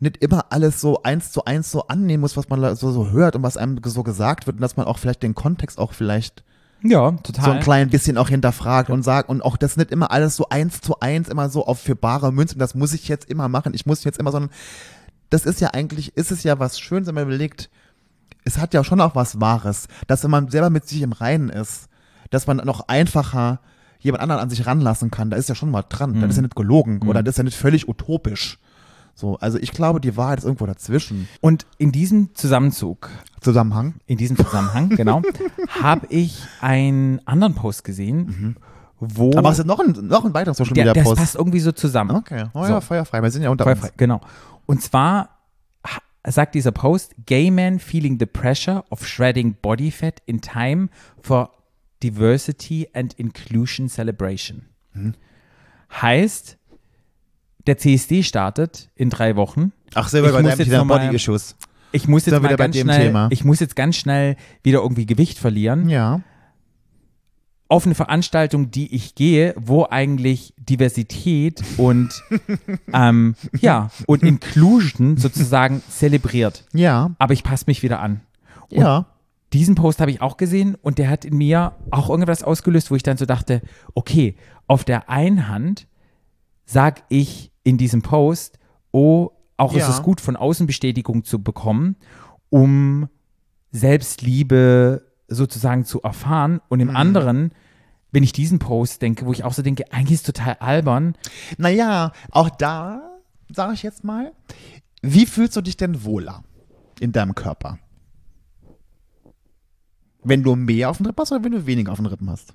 S4: nicht immer alles so eins zu eins so annehmen muss, was man so, so hört und was einem so gesagt wird und dass man auch vielleicht den Kontext auch vielleicht
S3: Ja, total.
S4: so ein klein bisschen auch hinterfragt und sagt und auch das nicht immer alles so eins zu eins immer so auf für bare Münzen, das muss ich jetzt immer machen, ich muss jetzt immer, sondern das ist ja eigentlich, ist es ja was Schönes, wenn man überlegt, es hat ja schon auch was Wahres, dass wenn man selber mit sich im Reinen ist, dass man noch einfacher jemand anderen an sich ranlassen kann, da ist ja schon mal dran, das ist ja nicht gelogen oder das ist ja nicht völlig utopisch. So, also ich glaube, die Wahrheit ist irgendwo dazwischen.
S3: Und in diesem Zusammenzug,
S4: Zusammenhang?
S3: in diesem Zusammenhang, genau, habe ich einen anderen Post gesehen, wo
S4: Aber es ist noch ein, noch ein weiterer Social Media
S3: das
S4: Post.
S3: passt irgendwie so zusammen.
S4: Okay, oh
S3: So.
S4: ja, feuerfrei, wir sind ja unter
S3: Feuerfrei,
S4: uns.
S3: genau. Und zwar sagt dieser Post, Gay men feeling the pressure of shredding body fat in time for diversity and inclusion celebration.
S4: Mhm.
S3: Heißt, der CSD startet in drei Wochen.
S4: Ach, selber
S3: Ich
S4: bei
S3: muss
S4: deinem
S3: jetzt
S4: wieder
S3: noch mal-
S4: Body-Issues.
S3: Ich muss jetzt mal ganz schnell,
S4: Thema.
S3: ich muss jetzt ganz schnell wieder irgendwie Gewicht verlieren.
S4: Ja.
S3: Auf eine Veranstaltung, die ich gehe, wo eigentlich Diversität und ähm, ja und Inclusion sozusagen zelebriert.
S4: Ja.
S3: Aber ich passe mich wieder an. Und
S4: Ja.
S3: diesen Post habe ich auch gesehen und der hat in mir auch irgendwas ausgelöst, wo ich dann so dachte, okay, auf der einen Hand sag ich in diesem Post, oh, auch
S4: Ja.
S3: ist es gut, von außen Bestätigung zu bekommen, um Selbstliebe sozusagen zu erfahren. Und
S4: Mhm.
S3: im anderen, wenn ich diesen Post denke, wo ich auch so denke, eigentlich ist es total albern,
S4: Naja, auch da, sage ich jetzt mal, wie fühlst du dich denn wohler in deinem Körper? Wenn du mehr auf den Rippen hast oder wenn du weniger auf den Rippen hast?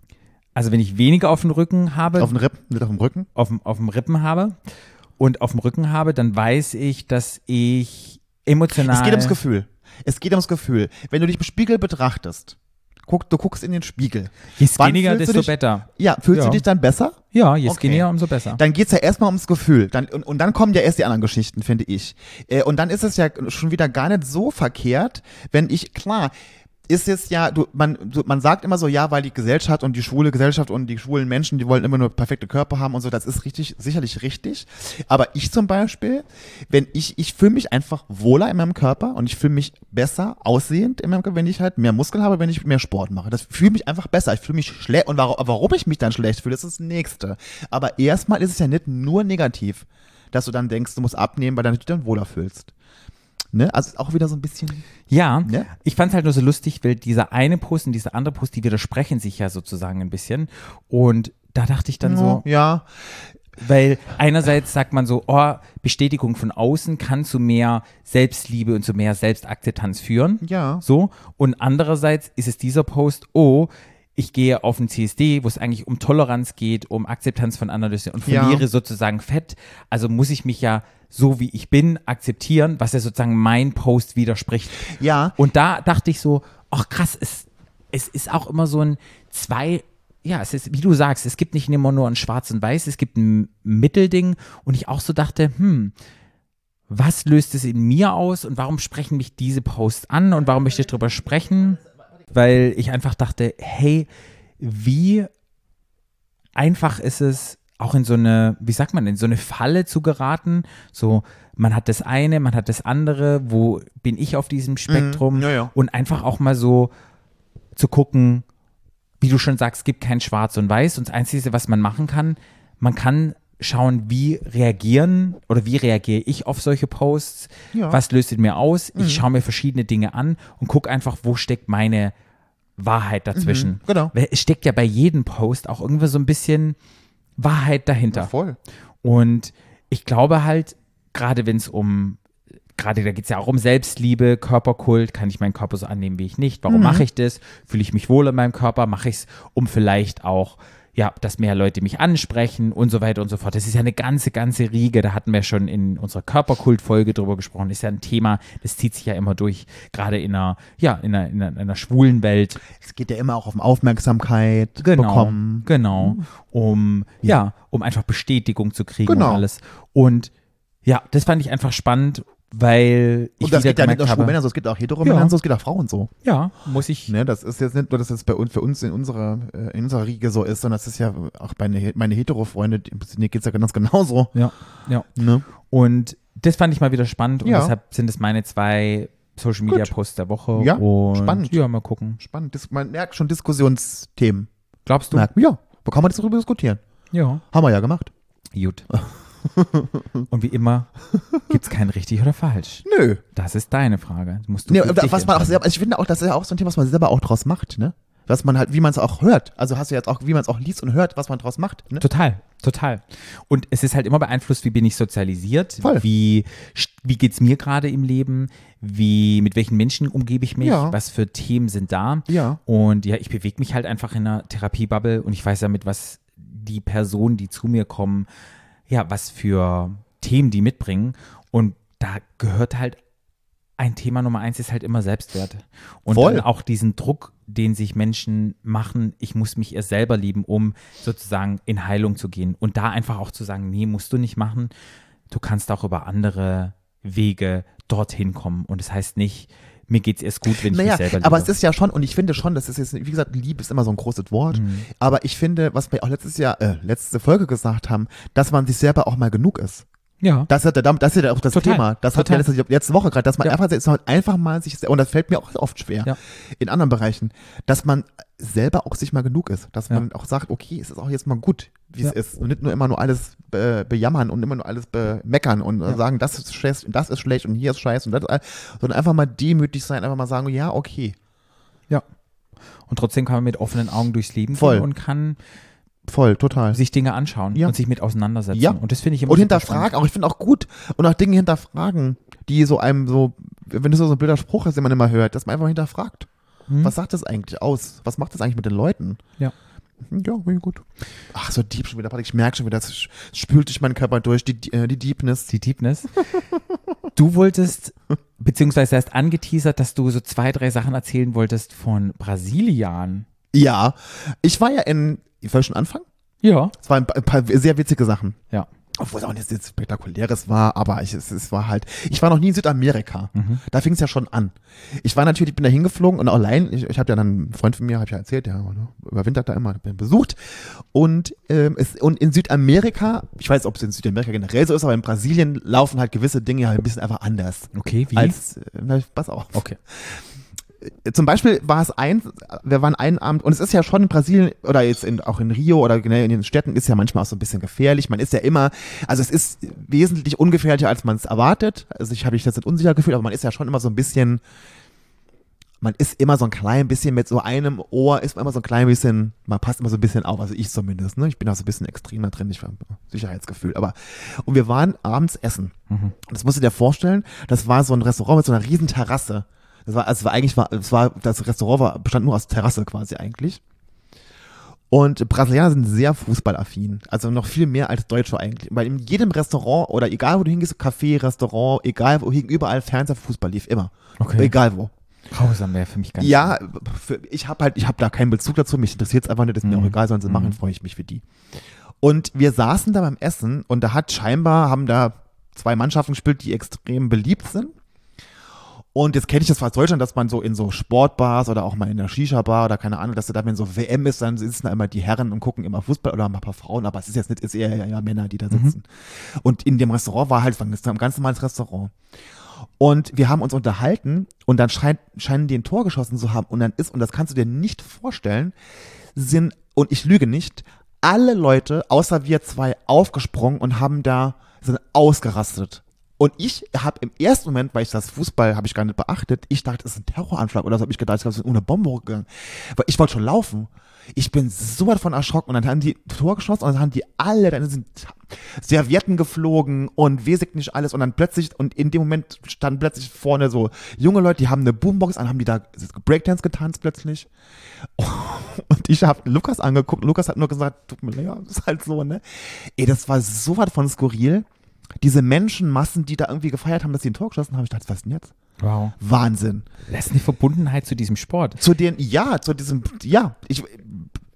S3: also wenn ich weniger auf dem Rücken habe,
S4: Auf den Rippen, nicht auf dem Rücken?
S3: auf dem, auf dem Rippen habe und auf dem Rücken habe, dann weiß ich, dass ich emotional.
S4: Es geht ums Gefühl. Es geht ums Gefühl. Wenn du dich im Spiegel betrachtest, guck, du guckst in den Spiegel.
S3: Je skinniger, desto
S4: dich-
S3: besser.
S4: Ja, fühlst
S3: Ja.
S4: du dich dann besser?
S3: Ja, je
S4: Okay.
S3: skinnier, umso besser.
S4: Dann geht's ja erstmal ums Gefühl. Dann, und, und dann kommen ja erst die anderen Geschichten, finde ich. Äh, und dann ist es ja schon wieder gar nicht so verkehrt, wenn ich, klar, ist es ja, du, man, du, man sagt immer so, ja, weil die Gesellschaft und die schwule Gesellschaft und die schwulen Menschen, die wollen immer nur perfekte Körper haben und so, das ist richtig, sicherlich richtig. Aber ich zum Beispiel, wenn ich, ich fühle mich einfach wohler in meinem Körper und ich fühle mich besser aussehend in meinem Körper, wenn ich halt mehr Muskeln habe, wenn ich mehr Sport mache. Das fühlt mich einfach besser. Ich fühle mich schlecht. Und warum, warum ich mich dann schlecht fühle, ist das Nächste. Aber erstmal ist es ja nicht nur negativ, dass du dann denkst, du musst abnehmen, weil du dich dann wohler fühlst. Ne? Also auch wieder so ein bisschen.
S3: Ja,
S4: Ja.
S3: ich fand es halt nur so lustig, weil dieser eine Post und dieser andere Post, die widersprechen sich ja sozusagen ein bisschen. Und da dachte ich dann so,
S4: Ja,
S3: weil einerseits sagt man so, oh, Bestätigung von außen kann zu mehr Selbstliebe und zu mehr Selbstakzeptanz führen.
S4: ja.
S3: So. Und andererseits ist es dieser Post, oh, ich gehe auf ein CSD, wo es eigentlich um Toleranz geht, um Akzeptanz von anderen und
S4: Ja.
S3: verliere sozusagen Fett. Also muss ich mich ja so wie ich bin akzeptieren, was ja sozusagen mein Post widerspricht.
S4: Ja,
S3: Und da dachte ich so, ach krass, es, es ist auch immer so ein zwei, ja, es ist, wie du sagst, es gibt nicht immer nur ein Schwarz und Weiß, es gibt ein Mittelding und ich auch so dachte, hm, was löst es in mir aus und warum sprechen mich diese Posts an und warum möchte ich darüber sprechen? Weil ich einfach dachte, hey, wie einfach ist es, auch in so eine, wie sagt man, in so eine Falle zu geraten. So, man hat das eine, man hat das andere, wo bin ich auf diesem Spektrum?
S4: Mhm, ja, ja.
S3: Und einfach auch mal so zu gucken, wie du schon sagst, gibt kein Schwarz und Weiß. Und das Einzige, was man machen kann, man kann schauen, wie reagieren oder wie reagiere ich auf solche Posts,
S4: Ja. Mhm.
S3: was löst in mir aus. Ich schaue mir verschiedene Dinge an und gucke einfach, wo steckt meine Wahrheit dazwischen.
S4: genau.
S3: Weil es steckt ja bei jedem Post auch irgendwie so ein bisschen Wahrheit dahinter.
S4: voll.
S3: Und ich glaube halt, gerade wenn es um, gerade da geht es ja auch um Selbstliebe, Körperkult, kann ich meinen Körper so annehmen, wie ich nicht? Warum mache ich das? Fühle ich mich wohl in meinem Körper? Mache ich es, um vielleicht auch, ja, dass mehr Leute mich ansprechen und so weiter und so fort. Das ist ja eine ganze, ganze Riege. Da hatten wir schon in unserer Körperkult-Folge drüber gesprochen. Das ist ja ein Thema, das zieht sich ja immer durch, gerade in einer, ja, in einer, in einer, in einer schwulen Welt.
S4: Es geht ja immer auch um Aufmerksamkeit
S3: Genau,
S4: bekommen.
S3: genau, um ja, um einfach Bestätigung zu kriegen
S4: Genau.
S3: und alles. Und ja, das fand ich einfach spannend, weil ich
S4: Und das geht ja nicht nur schwulen
S3: habe,
S4: Männern so, es geht auch Heteromännern
S3: Ja.
S4: so, es geht auch Frauen so.
S3: ja, muss ich,
S4: Ne, das ist jetzt nicht nur, dass es bei uns, für uns in unserer, äh, in unserer Riege so ist, sondern das ist ja auch bei meine, meine Hetero-Freunde, die- denen geht's ja ganz genauso.
S3: ja, ja.
S4: Ne?
S3: Und das fand ich mal wieder spannend und
S4: Ja.
S3: deshalb sind es meine zwei Social Media Posts der Woche.
S4: Ja,
S3: und
S4: spannend.
S3: Ja, mal gucken.
S4: Spannend. Das, man merkt schon Diskussionsthemen.
S3: Glaubst du?
S4: Merkt, ja, wo kann man darüber diskutieren?
S3: Ja.
S4: Haben wir ja gemacht.
S3: Gut. und wie immer gibt es kein richtig oder falsch.
S4: Nö.
S3: Das ist deine Frage. Das musst du
S4: Nee, was man auch selber, ich finde auch, das ist ja auch so ein Thema, was man selber auch draus macht, ne? Was man halt, wie man es auch hört. Also hast du jetzt auch, wie man es auch liest und hört, was man draus macht. Ne?
S3: Total, total. Und es ist halt immer beeinflusst, wie bin ich sozialisiert,
S4: Voll.
S3: wie, wie geht's mir gerade im Leben, wie, mit welchen Menschen umgebe ich mich,
S4: Ja.
S3: was für Themen sind da.
S4: Ja.
S3: Und ja, ich bewege mich halt einfach in einer Therapiebubble und ich weiß damit, was die Personen, die zu mir kommen, ja, was für Themen die mitbringen. Und da gehört halt ein Thema Nummer eins ist halt immer Selbstwert. Und
S4: Voll.
S3: dann auch diesen Druck, den sich Menschen machen, ich muss mich erst selber lieben, um sozusagen in Heilung zu gehen. Und da einfach auch zu sagen, nee, musst du nicht machen. Du kannst auch über andere Wege dorthin kommen. Und das heißt nicht, mir geht's erst gut, wenn ich
S4: Naja,
S3: mich selber liebe.
S4: aber es ist ja schon, und ich finde schon, das ist jetzt, wie gesagt, Liebe ist immer so ein großes Wort,
S3: Mhm.
S4: aber ich finde, was wir auch letztes Jahr, äh, letzte Folge gesagt haben, dass man sich selber auch mal genug ist.
S3: ja.
S4: Das ist ja, das ist ja auch das
S3: Total,
S4: Thema. Das hat wir
S3: total.
S4: letzte, letzte Woche gerade, dass man
S3: Ja.
S4: einfach, man einfach mal sich, und das fällt mir auch oft schwer,
S3: Ja.
S4: in anderen Bereichen, dass man selber auch sich mal genug ist. Dass
S3: Ja.
S4: man auch sagt, okay, es ist auch jetzt mal gut, wie es
S3: Ja.
S4: ist. Und nicht nur immer nur alles be bejammern und immer nur alles bemeckern und
S3: Ja.
S4: sagen, das ist schlecht und das ist schlecht und hier ist scheiße und das, ist- sondern einfach mal demütig sein, einfach mal sagen, ja, okay.
S3: Ja. Und trotzdem kann man mit offenen Augen durchs Leben
S4: Voll.
S3: gehen und kann
S4: Voll, total.
S3: sich Dinge anschauen
S4: Ja.
S3: und sich mit auseinandersetzen.
S4: Ja.
S3: Und das finde ich immer
S4: Und hinterfragen, auch ich finde auch gut und auch Dinge hinterfragen, die so einem so, wenn das so ein blöder Spruch ist, den man immer hört, dass man einfach hinterfragt.
S3: Mhm.
S4: Was sagt das eigentlich aus? Was macht das eigentlich mit den Leuten?
S3: Ja.
S4: Ja, bin gut. Ach, so deep schon wieder. Ich merke schon wieder, das spült durch meinen Körper durch, die, die, äh, die Deepness.
S3: Die Deepness. Du wolltest, beziehungsweise hast angeteasert, dass du so zwei, drei Sachen erzählen wolltest von Brasilian.
S4: Ja, ich war ja in, ich ich schon anfangen?
S3: Ja.
S4: Es waren ein paar sehr witzige Sachen.
S3: Ja.
S4: Obwohl es auch nicht jetzt spektakuläres war, aber ich, es, es war halt, ich war noch nie in Südamerika. Da fing es ja schon an. Ich war natürlich, bin da hingeflogen und allein, ich, ich habe ja dann, einen Freund von mir, habe ich ja erzählt, der ne, überwintert da immer, bin besucht. Und, ähm, es, und in Südamerika, ich weiß, ob es in Südamerika generell so ist, aber in Brasilien laufen halt gewisse Dinge halt ein bisschen einfach anders.
S3: Okay, wie?
S4: Als, äh, na, pass auf.
S3: okay.
S4: Zum Beispiel war es ein, wir waren einen Abend, und es ist ja schon in Brasilien oder jetzt in, auch in Rio oder generell in den Städten ist ja manchmal auch so ein bisschen gefährlich. Man ist ja immer, also es ist wesentlich ungefährlicher, als man es erwartet. Also ich habe mich jetzt nicht unsicher gefühlt, aber man ist ja schon immer so ein bisschen, man ist immer so ein klein bisschen mit so einem Ohr, ist man immer so ein klein bisschen, man passt immer so ein bisschen auf, also ich zumindest, ne? Ich bin auch so ein bisschen extremer drin, ich war Sicherheitsgefühl, aber, und wir waren abends essen. Und das musst du dir vorstellen, das war so ein Restaurant mit so einer riesen Terrasse. Das war, also war eigentlich war, es war, das Restaurant war, bestand nur aus Terrasse quasi eigentlich. Und Brasilianer sind sehr fußballaffin. Also noch viel mehr als Deutsche eigentlich. Weil in jedem Restaurant oder egal wo du hingehst, Café, Restaurant, egal wo, überall Fernseher, Fußball lief immer.
S3: Okay.
S4: Egal wo.
S3: Grausam wäre für mich ganz
S4: Ja, für, ich habe halt, ich habe da keinen Bezug dazu, mich interessiert es einfach nicht, ist mir
S3: Mhm.
S4: auch egal, sollen sie machen,
S3: Mhm.
S4: freue ich mich für die. Und wir saßen da beim Essen und da hat scheinbar, haben da zwei Mannschaften gespielt, die extrem beliebt sind. Und jetzt kenne ich das aus Deutschland, dass man so in so Sportbars oder auch mal in der Shisha-Bar oder keine Ahnung, dass da, wenn so WM ist, dann sitzen da immer die Herren und gucken immer Fußball oder mal ein paar Frauen, aber es ist jetzt nicht, es ist eher ja, Männer, die da sitzen. Und in dem Restaurant war halt, es war ein ganz normales Restaurant. Und wir haben uns unterhalten und dann scheint, scheinen die ein Tor geschossen zu haben und dann ist, und das kannst du dir nicht vorstellen, sind, und ich lüge nicht, alle Leute, außer wir zwei, aufgesprungen und haben da, sind ausgerastet. Und ich habe im ersten Moment, weil ich das Fußball habe ich gar nicht beachtet, ich dachte, es ist ein Terroranschlag oder so habe ich gedacht, es ist ohne Bombe hochgegangen. Weil ich wollte schon laufen. Ich bin so weit von erschrocken und dann haben die Tor geschossen und dann haben die alle, dann sind Servietten geflogen und wesig nicht alles und dann plötzlich, und in dem Moment standen plötzlich vorne so junge Leute, die haben eine Boombox an, haben die da Breakdance getanzt plötzlich. Und ich habe Lukas angeguckt. Lukas hat nur gesagt, tut mir leid, ist halt so, ne? Ey, das war so was von skurril. Diese Menschenmassen, die da irgendwie gefeiert haben, dass sie ein Tor geschossen haben, ich dachte, was ist denn jetzt?
S3: Wow.
S4: Wahnsinn.
S3: Das ist eine Verbundenheit zu diesem Sport.
S4: Zu den, ja, zu diesem, ja, ich,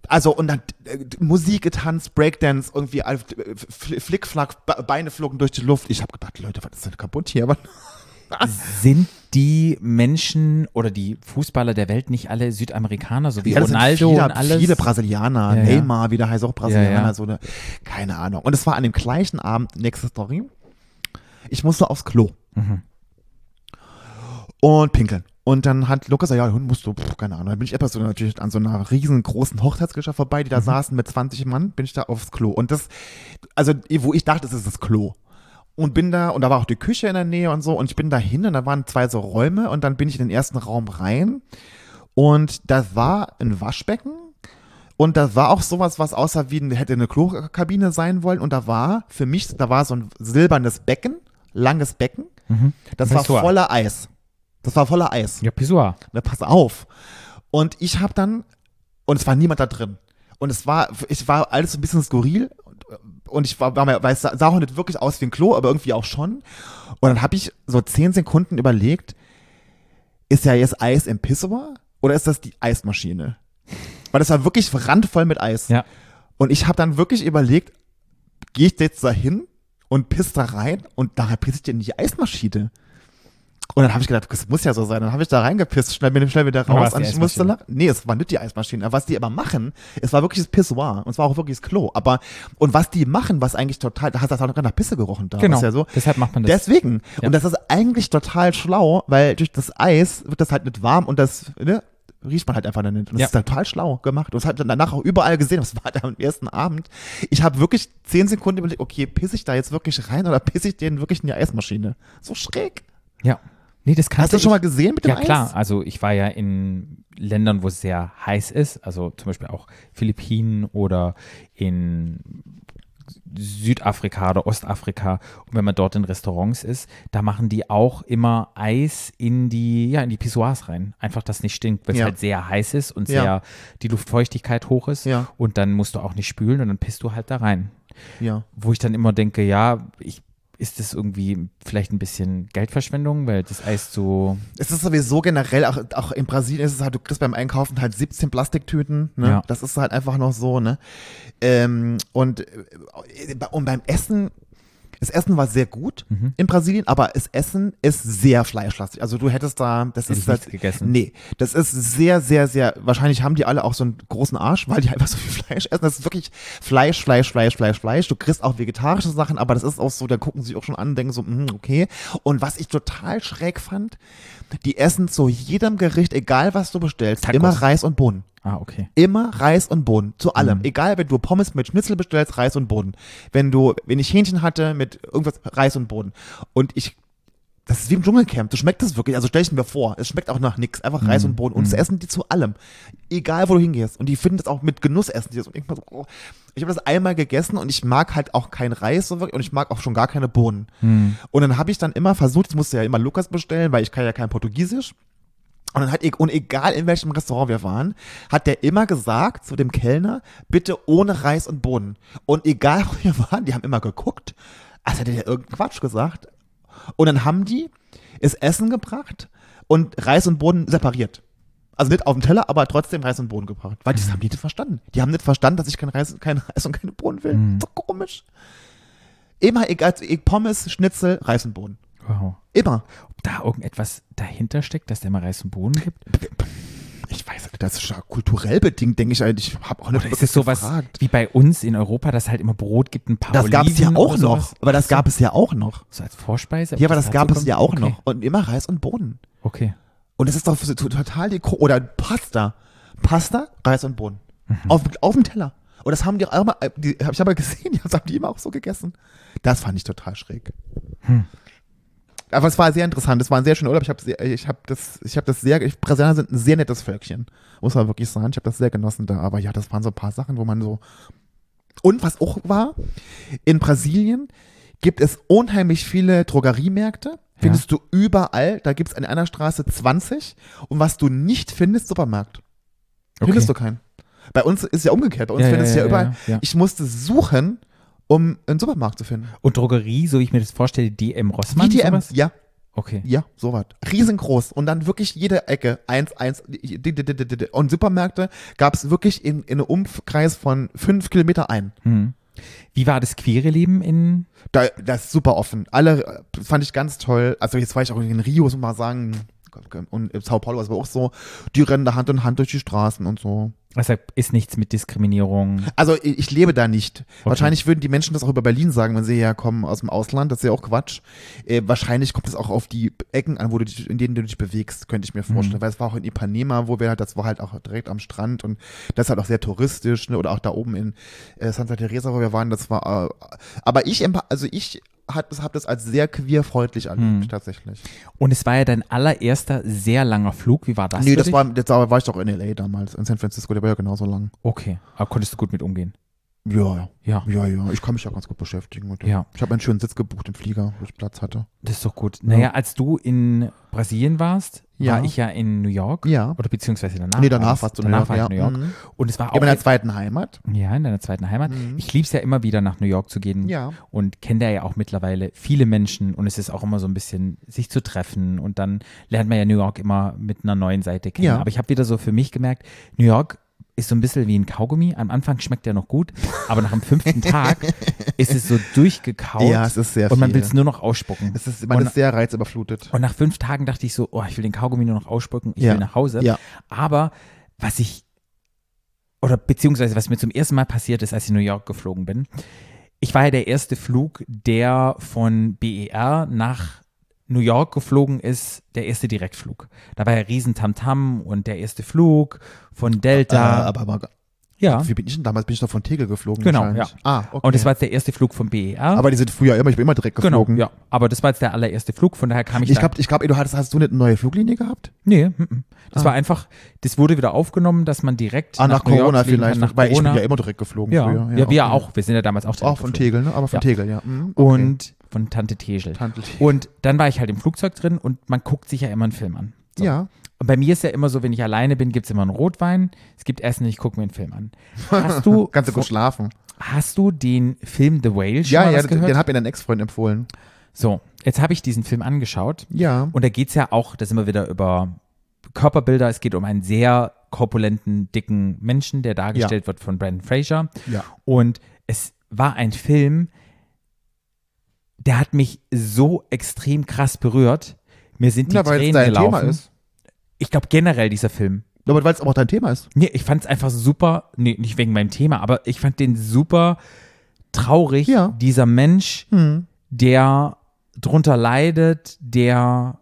S4: also und dann äh, Musik getanzt, Breakdance, irgendwie äh, Fl- Flickflack, Be- Beine flogen durch die Luft. Ich habe gedacht, Leute, was ist denn kaputt hier? Aber
S3: Sind die Menschen oder die Fußballer der Welt nicht alle Südamerikaner, so wie
S4: Ja,
S3: Ronaldo
S4: viele,
S3: und alles?
S4: Viele Brasilianer,
S3: Ja.
S4: Neymar, wie der heißt auch Brasilianer, so eine, keine Ahnung. Und es war an dem gleichen Abend, nächste Story, ich musste aufs Klo.
S3: Mhm.
S4: Und pinkeln. Und dann hat Lukas gesagt, ja, musst du, pff, keine Ahnung. Dann bin ich etwas so natürlich an so einer riesengroßen Hochzeitsgesellschaft vorbei, die da
S3: Mhm.
S4: saßen mit 20 Mann, bin ich da aufs Klo. Und das, also, wo ich dachte, das ist das Klo. Und bin da, und da war auch die Küche in der Nähe und so, und ich bin da hin und da waren zwei so Räume und dann bin ich in den ersten Raum rein und das war ein Waschbecken und das war auch sowas, was aussah wie, hätte eine Klokabine sein wollen und da war, für mich, da war so ein silbernes Becken, langes Becken,
S3: Mhm.
S4: das war
S3: Pissoir.
S4: voller Eis. Das war voller Eis.
S3: Ja, Pissoir.
S4: Na, pass auf. Und ich habe dann, und es war niemand da drin. Und es war, ich war alles so ein bisschen skurril. Und, ich war, war mir, weil es sah sah auch nicht wirklich aus wie ein Klo, aber irgendwie auch schon. Und dann habe ich so zehn Sekunden überlegt, ist ja jetzt Eis im Pissoir oder ist das die Eismaschine? Weil das war wirklich randvoll mit Eis.
S3: Ja.
S4: Und ich habe dann wirklich überlegt, gehe ich jetzt da hin und piss da rein und nachher piss ich in die Eismaschine. Und dann habe ich gedacht, das muss ja so sein. Dann habe ich da reingepisst, schnell, bin schnell wieder raus. Und ich musste lachen. Nee, es war nicht die Eismaschine. Aber was die aber machen, es war wirklich das Pissoir. Und es war auch wirklich das Klo. Aber, und was die machen, was eigentlich total, da hat das auch noch nach Pisse gerochen da.
S3: Genau.
S4: Ist ja so.
S3: Deshalb macht man das.
S4: Deswegen.
S3: Ja.
S4: Und das ist eigentlich total schlau, weil durch das Eis wird das halt nicht warm und das, ne, riecht man halt einfach dann nicht. Und das
S3: Ja.
S4: ist total schlau gemacht. Und das hat dann danach auch überall gesehen. Das war da am ersten Abend. Ich habe wirklich zehn Sekunden überlegt, okay, pisse ich da jetzt wirklich rein oder pisse ich den wirklich in die Eismaschine? So schräg.
S3: ja. Nee, das kannst
S4: Hast du
S3: ich-
S4: schon mal gesehen mit dem
S3: Ja,
S4: Eis?
S3: klar. Also ich war ja in Ländern, wo es sehr heiß ist, also zum Beispiel auch Philippinen oder in Südafrika oder Ostafrika. Und wenn man dort in Restaurants ist, da machen die auch immer Eis in die, ja, in die Pissoirs rein. Einfach, dass nicht stinkt, weil es
S4: Ja.
S3: halt sehr heiß ist und
S4: Ja.
S3: sehr die Luftfeuchtigkeit hoch ist.
S4: Ja.
S3: Und dann musst du auch nicht spülen und dann pisst du halt da rein.
S4: Ja.
S3: Wo ich dann immer denke, ja, ich, ist das irgendwie vielleicht ein bisschen Geldverschwendung, weil das Eis so
S4: Es ist sowieso generell, auch, auch in Brasilien ist es halt, du kriegst beim Einkaufen halt 17 Plastiktüten, ne?
S3: Ja.
S4: Das ist halt einfach noch so, ne? Ähm, und, äh, und beim Essen, das Essen war sehr gut
S3: Mhm.
S4: in Brasilien, aber das Essen ist sehr fleischlastig. Also du hättest da, das
S3: Hätte
S4: ist
S3: nichts
S4: halt,
S3: gegessen.
S4: Nee, das ist sehr, sehr, sehr, wahrscheinlich haben die alle auch so einen großen Arsch, weil die einfach so viel Fleisch essen. Das ist wirklich Fleisch, Fleisch, Fleisch, Fleisch, Fleisch. Du kriegst auch vegetarische Sachen, aber das ist auch so, da gucken sie auch schon an und denken so, hm, okay. Und was ich total schräg fand, die essen zu jedem Gericht, egal was du bestellst,
S3: Tacos.
S4: immer Reis und Bohnen.
S3: Ah, okay.
S4: Immer Reis und Bohnen, zu allem.
S3: Mhm.
S4: Egal, wenn du Pommes mit Schnitzel bestellst, Reis und Bohnen. Wenn du, wenn ich Hähnchen hatte, mit irgendwas, Reis und Bohnen. Und ich, das ist wie im Dschungelcamp, du schmeckt das wirklich, also stell ich mir vor, es schmeckt auch nach nichts, einfach Reis
S3: Mhm.
S4: und Bohnen. Und das
S3: Mhm.
S4: essen die zu allem. Egal, wo du hingehst. Und die finden das auch mit Genuss essen. Die das. Und ich, so, oh. ich habe das einmal gegessen und ich mag halt auch kein Reis so wirklich, und ich mag auch schon gar keine Bohnen.
S3: Hm.
S4: Und dann habe ich dann immer versucht, ich musste ja immer Lukas bestellen, weil ich kann ja kein Portugiesisch. Und dann hat, e- und egal in welchem Restaurant wir waren, hat der immer gesagt zu dem Kellner, bitte ohne Reis und Bohnen. Und egal wo wir waren, die haben immer geguckt, als hätte der irgendeinen Quatsch gesagt. Und dann haben die es Essen gebracht und Reis und Bohnen separiert. Also nicht auf dem Teller, aber trotzdem Reis und Bohnen gebracht. Weil das haben die nicht verstanden. Die haben nicht verstanden, dass ich kein Reis, kein Reis und keine Bohnen will. So komisch. Immer egal, Pommes, Schnitzel, Reis und Bohnen.
S3: Wow.
S4: Immer.
S3: Ob da irgendetwas dahinter steckt, dass der mal Reis und Bohnen gibt?
S4: Ich weiß nicht, das ist ja kulturell bedingt, denke ich eigentlich. Ich habe auch nicht
S3: Oder ist es sowas
S4: gefragt.
S3: wie bei uns in Europa, dass halt immer Brot gibt, ein paar
S4: Das gab es ja auch noch. Aber das gab es ja auch noch.
S3: So als Vorspeise?
S4: Ja, aber das
S3: dazu
S4: gab es ja auch
S3: okay.
S4: noch. Und immer Reis und Bohnen.
S3: Okay.
S4: Und das ist doch total die Ko Oder Pasta. Pasta, Reis und Bohnen. Auf, auf dem Teller. Und das haben die auch immer, die, hab ich aber gesehen, das haben die immer auch so gegessen. Das fand ich total schräg. Aber es war sehr interessant. Es war ein sehr schöner Urlaub. Ich habe ich hab das, ich habe das sehr, ich, Brasilianer sind ein sehr nettes Völkchen. Muss man wirklich sagen. Ich habe das sehr genossen da. Aber ja, das waren so ein paar Sachen, wo man so. Und was auch war, in Brasilien gibt es unheimlich viele Drogeriemärkte. Findest du überall. Da gibt es an einer Straße 20. Und was du nicht findest, Supermarkt. Findest du keinen. Bei uns ist ja umgekehrt. Bei uns
S3: Ja, ja,
S4: findest du ja,
S3: ja,
S4: überall.
S3: ja, ja.
S4: Ich musste suchen, um einen Supermarkt zu finden.
S3: Und Drogerie, so wie ich mir das vorstelle, DM Rossmann?
S4: Wie DM. Ja,
S3: Okay.
S4: ja, sowas. Riesengroß. Und dann wirklich jede Ecke. Eins, eins. Und Supermärkte gab es wirklich in, in einem Umkreis von fünf Kilometer ein.
S3: Hm. Wie war das queere Leben in
S4: Da, das ist super offen. Alle äh, fand ich ganz toll. Also jetzt war ich auch in Rio, muss man mal sagen. Und in Sao Paulo war es aber auch so. Die rennen da Hand in Hand durch die Straßen und so.
S3: Also ist nichts mit Diskriminierung.
S4: Also ich, ich lebe da nicht. Wahrscheinlich würden die Menschen das auch über Berlin sagen, wenn sie herkommen aus dem Ausland. Das ist ja auch Quatsch. Äh, wahrscheinlich kommt es auch auf die Ecken an, wo du dich, in denen du dich bewegst, könnte ich mir vorstellen. Weil es war auch in Ipanema, wo wir halt, das war halt auch direkt am Strand und das ist halt auch sehr touristisch, ne? Oder auch da oben in äh, Santa Teresa, wo wir waren, das war. Äh, aber ich, also ich habe das, hab das als sehr queerfreundlich erlebt, tatsächlich.
S3: Und es war ja dein allererster sehr langer Flug. Wie war das?
S4: nee, das
S3: dich?
S4: war, war, war ich doch in LA damals, in San Francisco, der war ja genauso lang.
S3: Okay. Aber konntest du gut mit umgehen?
S4: Ja,
S3: Ja.
S4: Ja, ja, ich kann mich ja ganz gut beschäftigen. Dem.
S3: Ja.
S4: Ich habe einen schönen Sitz gebucht im Flieger, wo ich Platz hatte.
S3: Das ist doch gut. Naja, als du in Brasilien warst,
S4: Ja.
S3: war ich ja in New York.
S4: Ja.
S3: Oder beziehungsweise danach.
S4: nee, danach
S3: war's.
S4: warst du in
S3: danach
S4: New York.
S3: war
S4: ja.
S3: in New York.
S4: Mhm.
S3: Und es war
S4: Ja,
S3: auch
S4: in meiner zweiten Heimat.
S3: ja, in deiner zweiten Heimat.
S4: Mhm.
S3: Ich liebe es ja immer wieder nach New York zu gehen.
S4: Ja.
S3: Und kenne da ja auch mittlerweile viele Menschen und es ist auch immer so ein bisschen, sich zu treffen und dann lernt man ja New York immer mit einer neuen Seite kennen.
S4: Ja.
S3: Aber ich habe wieder so für mich gemerkt, New York ist so ein bisschen wie ein Kaugummi. Am Anfang schmeckt der noch gut, aber nach dem fünften Tag ist es so durchgekaut
S4: Ja, es ist sehr
S3: und man
S4: viel.
S3: will es nur noch ausspucken.
S4: Es ist, man
S3: und,
S4: ist sehr reizüberflutet.
S3: und nach fünf Tagen dachte ich so, oh, ich will den Kaugummi nur noch ausspucken, ich
S4: Ja.
S3: will nach Hause.
S4: Ja.
S3: Aber was ich, oder beziehungsweise was mir zum ersten Mal passiert ist, als ich in New York geflogen bin, ich war ja der erste Flug, der von BER nach New York geflogen ist, der erste Direktflug. Da war ja riesen Tamtam und der erste Flug von Delta.
S4: Äh, aber, aber
S3: ja,
S4: wie bin ich denn damals? Bin ich doch von Tegel geflogen?
S3: Genau, ja.
S4: Ah, okay.
S3: und das war jetzt der erste Flug von BER.
S4: aber die sind früher immer, ich bin immer direkt
S3: genau,
S4: geflogen.
S3: ja. Aber das war jetzt der allererste Flug, von daher kam ich,
S4: Ich glaube, ich glaub, du hattest, hast du nicht eine neue Fluglinie gehabt?
S3: Nee, mm, mm. das
S4: Ah.
S3: war einfach, das wurde wieder aufgenommen, dass man direkt
S4: Ah, nach,
S3: York
S4: Corona vielleicht.
S3: nach
S4: weil
S3: Corona.
S4: ich bin ja immer direkt geflogen
S3: ja,
S4: früher.
S3: ja, wir
S4: okay.
S3: auch. Wir sind ja damals auch direkt
S4: Auch von
S3: geflogen.
S4: Tegel, ne? Aber von
S3: Ja.
S4: Tegel, ja. Mhm, okay.
S3: Und von Tante Tegel.
S4: Tante Tegel.
S3: Und dann war ich halt im Flugzeug drin und man guckt sich ja immer einen Film an. So.
S4: Ja.
S3: Und bei mir ist ja immer so, wenn ich alleine bin, gibt es immer einen Rotwein. Es gibt Essen, ich gucke mir einen Film an. Hast du,
S4: Kannst du gut schlafen.
S3: hast du den Film The Whale schon
S4: Ja, ja,
S3: gehört?
S4: den hat mir dein Ex-Freund empfohlen.
S3: So, jetzt habe ich diesen Film angeschaut.
S4: Ja.
S3: Und da geht es ja auch, da sind wir wieder über Körperbilder. Es geht um einen sehr korpulenten, dicken Menschen, der dargestellt wird von Brandon Fraser.
S4: Ja.
S3: Und es war ein Film, der hat mich so extrem krass berührt. Mir sind die
S4: Ja, weil es
S3: Tränen
S4: dein
S3: gelaufen.
S4: Thema ist.
S3: Ich glaube generell dieser Film.
S4: Aber weil es auch dein Thema ist.
S3: Nee, ich fand es einfach super, nee, nicht wegen meinem Thema, aber ich fand den super traurig,
S4: Ja.
S3: dieser Mensch,
S4: Hm.
S3: der drunter leidet, der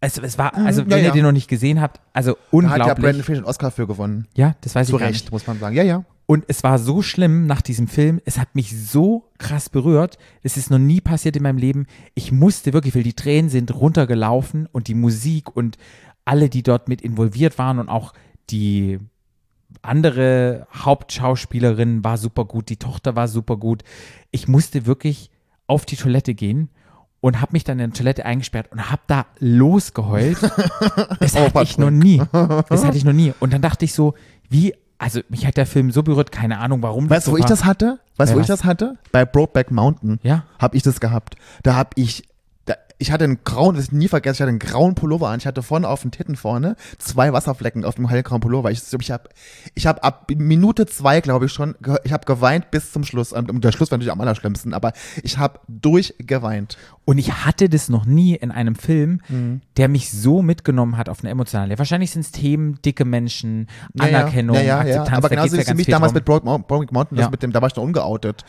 S3: es, es war, also
S4: ja,
S3: wenn
S4: ja.
S3: ihr den noch nicht gesehen habt, also
S4: Da hat ja
S3: unglaublich.
S4: Brandon Fraser einen Oscar für gewonnen.
S3: Ja, das weiß
S4: Zu
S3: ich gar
S4: Recht,
S3: nicht.
S4: muss man sagen. Ja, ja.
S3: Und es war so schlimm nach diesem Film, es hat mich so krass berührt. Es ist noch nie passiert in meinem Leben. Ich musste wirklich, weil die Tränen sind runtergelaufen und die Musik und alle, die dort mit involviert waren und auch die andere Hauptschauspielerin war super gut, die Tochter war super gut. Ich musste wirklich auf die Toilette gehen und habe mich dann in der Toilette eingesperrt und habe da losgeheult. Das
S4: Oh,
S3: hatte ich noch nie. Das hatte ich noch nie. Und dann dachte ich so, wie, also mich hat der Film so berührt, keine Ahnung, warum.
S4: Weißt du,
S3: so
S4: wo ich
S3: war.
S4: das hatte? Weißt du, wo
S3: Bei
S4: ich
S3: was?
S4: das hatte? Bei Brokeback Mountain.
S3: Ja.
S4: Habe ich das gehabt. Da habe ich, da, ich hatte einen grauen, das ich nie vergessen, ich hatte einen grauen Pullover an. Ich hatte vorne auf den Titten vorne zwei Wasserflecken auf dem hellgrauen Pullover. Ich, ich habe ich hab ab Minute zwei, glaube ich schon, ich habe geweint bis zum Schluss. Und der Schluss war natürlich am allerschlimmsten, aber ich habe durchgeweint.
S3: Und ich hatte das noch nie in einem Film,
S4: Mhm.
S3: der mich so mitgenommen hat auf eine emotionale. Wahrscheinlich sind es Themen, dicke Menschen, Anerkennung,
S4: ja, ja, ja,
S3: Akzeptanz.
S4: ja. Aber
S3: da
S4: genauso ist für
S3: ganz
S4: mich damals mit Brokeback Mountain, das mit dem, da war ich noch ungeoutet.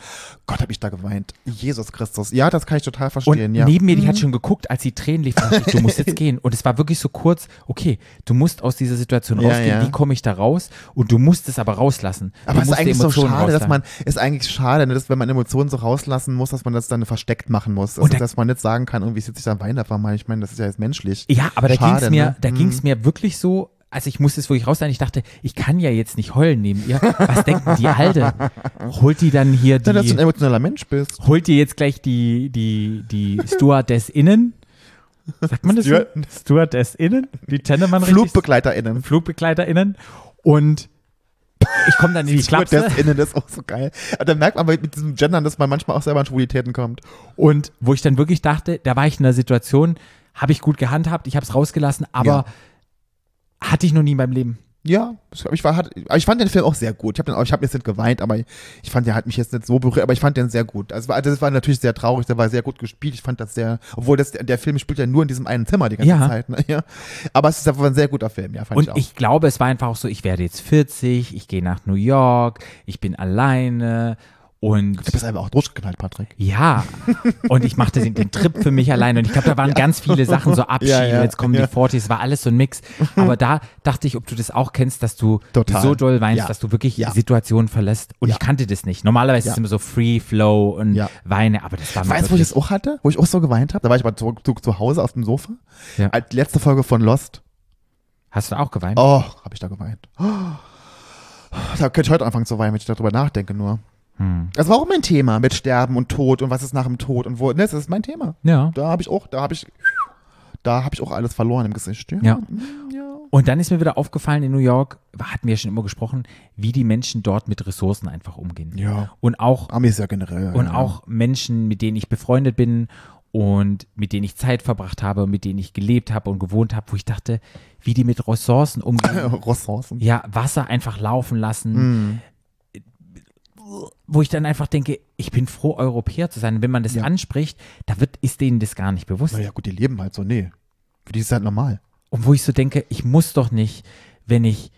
S4: Gott, habe ich da geweint. Jesus Christus. Ja, das kann ich total
S3: Und
S4: verstehen, ja.
S3: neben mir, die hat schon geguckt, als die Tränen liefen, ich, du musst jetzt gehen. Und es war wirklich so kurz, okay, du musst aus dieser Situation rausgehen,
S4: ja.
S3: wie komme ich da raus? Und du musst es aber rauslassen.
S4: Aber es ist eigentlich so schade, dass
S3: rauslassen.
S4: man, ist eigentlich schade, ne, dass, wenn man Emotionen so rauslassen muss, dass man das dann versteckt machen muss. Also,
S3: Und da-
S4: dass man nicht sagen kann, irgendwie sitze ich da einfach mal. Ich meine, das ist ja jetzt menschlich.
S3: Ja, aber da ging es mir,
S4: ne?
S3: da
S4: Mhm.
S3: ging's mir wirklich so, also ich musste es wirklich raus sein. Ich dachte, ich kann ja jetzt nicht heulen neben ihr. Was denken die Alte? Holt die dann hier
S4: Ja, dass du ein
S3: die,
S4: emotionaler Mensch bist.
S3: holt die jetzt gleich die, die, die Stewardessinnen? Sagt man das so?
S4: Steward-
S3: Stewardessinnen? Die Tennemann?
S4: FlugbegleiterInnen.
S3: FlugbegleiterInnen. Und ich komme dann in die.
S4: StewardessInnen, das ist auch so geil. Aber da merkt man mit diesem Gendern, dass man manchmal auch selber an Schwulitäten kommt.
S3: Und wo ich dann wirklich dachte, da war ich in einer Situation, habe ich gut gehandhabt, ich habe es rausgelassen, aber hatte ich noch nie in meinem Leben.
S4: Ja, ich, war, hat, ich fand den Film auch sehr gut. Ich habe hab jetzt nicht geweint, aber ich fand, der hat mich jetzt nicht so berührt, aber ich fand den sehr gut. Also, das war natürlich sehr traurig, der war sehr gut gespielt. Ich fand das sehr, obwohl das, der Film spielt ja nur in diesem einen Zimmer die ganze
S3: Ja.
S4: Zeit. Ne? Ja. Aber es ist einfach ein sehr guter Film, ja, fand
S3: Und
S4: ich auch.
S3: ich glaube, es war einfach auch so, ich werde jetzt 40, ich gehe nach New York, ich bin alleine und
S4: du bist einfach auch durchgeknallt, Patrick.
S3: ja, und ich machte den, den Trip für mich alleine und ich glaube, da waren ganz viele Sachen, so Abschiede,
S4: Ja, ja,
S3: jetzt kommen
S4: ja.
S3: die 40s, war alles so ein Mix. Aber da dachte ich, ob du das auch kennst, dass du
S4: Total.
S3: so doll weinst,
S4: Ja.
S3: dass du wirklich
S4: Ja.
S3: Situationen verlässt. Und
S4: Ja.
S3: ich kannte das nicht. Normalerweise
S4: Ja.
S3: ist es immer so Free Flow und
S4: Ja.
S3: Weine, aber das war
S4: Weißt du, wo ich das auch hatte? Wo ich auch so geweint habe? Da war ich mal zu, zu, zu Hause auf dem Sofa.
S3: Ja.
S4: Als letzte Folge von Lost.
S3: Hast du auch geweint?
S4: Oh, habe ich da geweint. Oh. Da könnte ich heute anfangen zu weinen, wenn ich darüber nachdenke nur.
S3: Hm.
S4: Das war auch mein Thema mit Sterben und Tod und was ist nach dem Tod und wo. Ne, das ist mein Thema.
S3: Ja.
S4: Da habe ich auch, da habe ich, da habe ich auch alles verloren im Gesicht. Ja.
S3: Ja.
S4: Ja.
S3: Und dann ist mir wieder aufgefallen in New York, hatten wir ja schon immer gesprochen, wie die Menschen dort mit Ressourcen einfach umgehen.
S4: Ja.
S3: Und auch,
S4: Amis ja generell.
S3: und
S4: ja.
S3: auch Menschen, mit denen ich befreundet bin und mit denen ich Zeit verbracht habe, mit denen ich gelebt habe und gewohnt habe, wo ich dachte, wie die mit Ressourcen umgehen.
S4: Ressourcen.
S3: ja, Wasser einfach laufen lassen,
S4: Mm.
S3: Wo ich dann einfach denke, ich bin froh, Europäer zu sein. Wenn man das
S4: Ja.
S3: anspricht, da wird, ist denen das gar nicht bewusst.
S4: Naja, gut, die leben halt so. Nee. Für die ist halt normal.
S3: Und wo ich so denke, ich muss doch nicht, wenn ich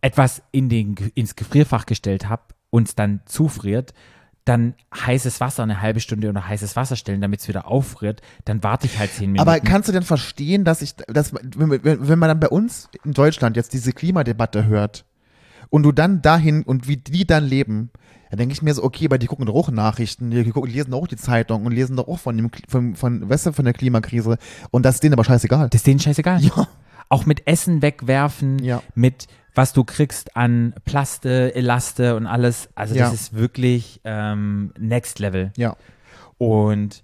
S3: etwas in den, ins Gefrierfach gestellt habe und es dann zufriert, dann heißes Wasser eine halbe Stunde unter heißes Wasser stellen, damit es wieder auffriert, dann warte ich halt zehn Minuten.
S4: Aber kannst du denn verstehen, dass ich, dass, wenn, wenn man dann bei uns in Deutschland jetzt diese Klimadebatte hört und du dann dahin und wie die dann leben, dann denke ich mir so, okay, weil die gucken doch auch Nachrichten, die gucken, lesen doch auch die Zeitung und lesen doch auch von dem, von, von, weißt du, von der Klimakrise und das ist denen aber scheißegal.
S3: das ist denen scheißegal.
S4: Ja.
S3: Auch mit Essen wegwerfen,
S4: Ja.
S3: mit was du kriegst an Plaste, Elaste und alles. Also
S4: Ja.
S3: das ist wirklich ähm, Next Level.
S4: Ja.
S3: Und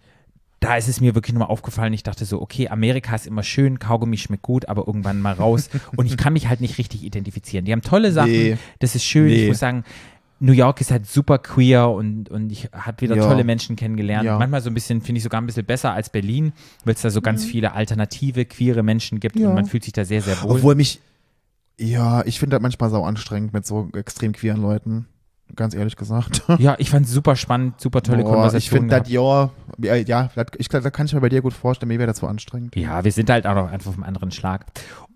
S3: da ist es mir wirklich nochmal aufgefallen. Ich dachte so, okay, Amerika ist immer schön, Kaugummi schmeckt gut, aber irgendwann mal raus. Und ich kann mich halt nicht richtig identifizieren. Die haben tolle Sachen,
S4: Nee.
S3: das ist schön.
S4: Nee.
S3: Ich muss sagen, New York ist halt super queer und, und ich habe wieder
S4: Ja.
S3: tolle Menschen kennengelernt.
S4: Ja.
S3: Manchmal so ein bisschen, finde ich sogar ein bisschen besser als Berlin, weil es da so ganz viele alternative, queere Menschen gibt
S4: Mhm. Ja.
S3: und man fühlt sich da sehr, sehr wohl.
S4: Obwohl mich, ja, ich finde das manchmal sau anstrengend mit so extrem queeren Leuten. Ganz ehrlich gesagt.
S3: ja, ich fand es super spannend, super tolle
S4: Boah,
S3: Konversation.
S4: ich finde das, ja, ja, das, ich, da kann ich mir bei dir gut vorstellen, mir wäre das so anstrengend.
S3: Ja, wir sind halt auch noch einfach auf einem anderen Schlag.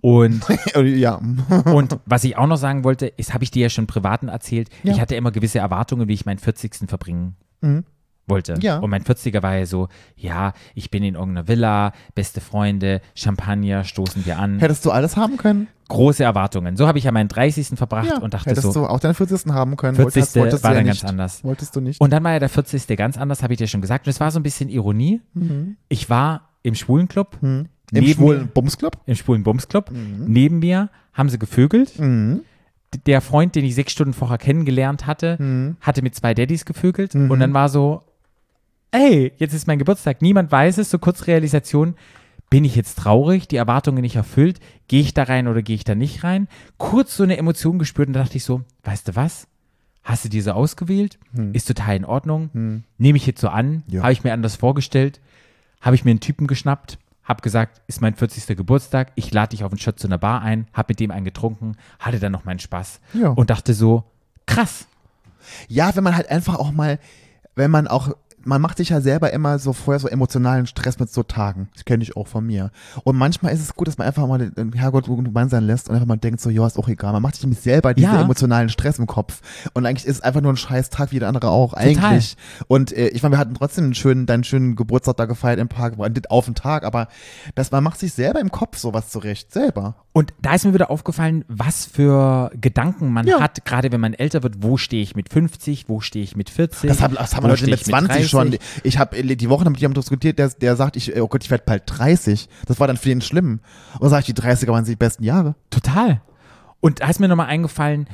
S3: Und
S4: ja.
S3: Und was ich auch noch sagen wollte, ist, habe ich dir ja schon privaten erzählt,
S4: Ja.
S3: ich hatte immer gewisse Erwartungen, wie ich meinen 40. verbringen
S4: Mhm.
S3: Wollte.
S4: Ja.
S3: Und mein 40er war ja so, ja, ich bin in irgendeiner Villa, beste Freunde, Champagner, stoßen wir an.
S4: Hättest du alles haben können?
S3: Große Erwartungen. So habe ich ja meinen 30. verbracht und dachte
S4: hättest
S3: so,
S4: du auch deinen 40. haben können.
S3: 40.
S4: Wolltest, wolltest
S3: war
S4: ja
S3: dann
S4: nicht.
S3: ganz anders.
S4: Wolltest du nicht.
S3: Und dann war ja der 40. ganz anders, habe ich dir schon gesagt. Und es war so ein bisschen Ironie.
S4: Mhm.
S3: Ich war im Schwulenclub,
S4: Im
S3: neben
S4: schwulen Bumsclub?
S3: im schwulen Bumsclub. Neben mir haben sie gevögelt.
S4: Mhm.
S3: der Freund, den ich sechs Stunden vorher kennengelernt hatte,
S4: Mhm.
S3: hatte mit zwei Daddys gevögelt und dann war so, ey, jetzt ist mein Geburtstag, niemand weiß es, so kurz Realisation, bin ich jetzt traurig, die Erwartungen nicht erfüllt, gehe ich da rein oder gehe ich da nicht rein? Kurz so eine Emotion gespürt und da dachte ich so, weißt du was? Hast du diese ausgewählt? Ist total in Ordnung. Nehme ich jetzt so an,
S4: Ja.
S3: habe ich mir anders vorgestellt, habe ich mir einen Typen geschnappt, habe gesagt, ist mein 40. Geburtstag, ich lade dich auf einen Shot zu einer Bar ein, habe mit dem einen getrunken, hatte dann noch meinen Spaß
S4: Ja.
S3: und dachte so, krass,
S4: Ja, wenn man halt einfach auch mal, wenn man auch, man macht sich ja selber immer so vorher so emotionalen Stress mit so Tagen. Das kenne ich auch von mir. Und manchmal ist es gut, dass man einfach mal den- Herrgott gemein sein lässt und einfach mal denkt so, ja, ist auch egal. Man macht sich nämlich selber diesen
S3: Ja.
S4: emotionalen Stress im Kopf. Und eigentlich ist es einfach nur ein scheiß Tag wie der andere auch. Eigentlich. Und äh, ich meine, wir hatten trotzdem einen schönen, deinen schönen Geburtstag da gefeiert im Park, auf den Tag, aber dass man macht sich selber im Kopf sowas zurecht. Selber.
S3: Und da ist mir wieder aufgefallen, was für Gedanken man
S4: Ja.
S3: hat, gerade wenn man älter wird. Wo stehe ich mit 50? Wo stehe ich mit 40?
S4: Das haben, das haben Leute mit
S3: ich
S4: 20 schon.
S3: 30?
S4: Ich habe die Woche mit jemandem diskutiert, der, der sagt, ich, oh Gott, ich werde bald 30. Das war dann für ihn schlimm. Und sage ich, die 30er waren die besten Jahre.
S3: Total. Und da ist mir nochmal eingefallen,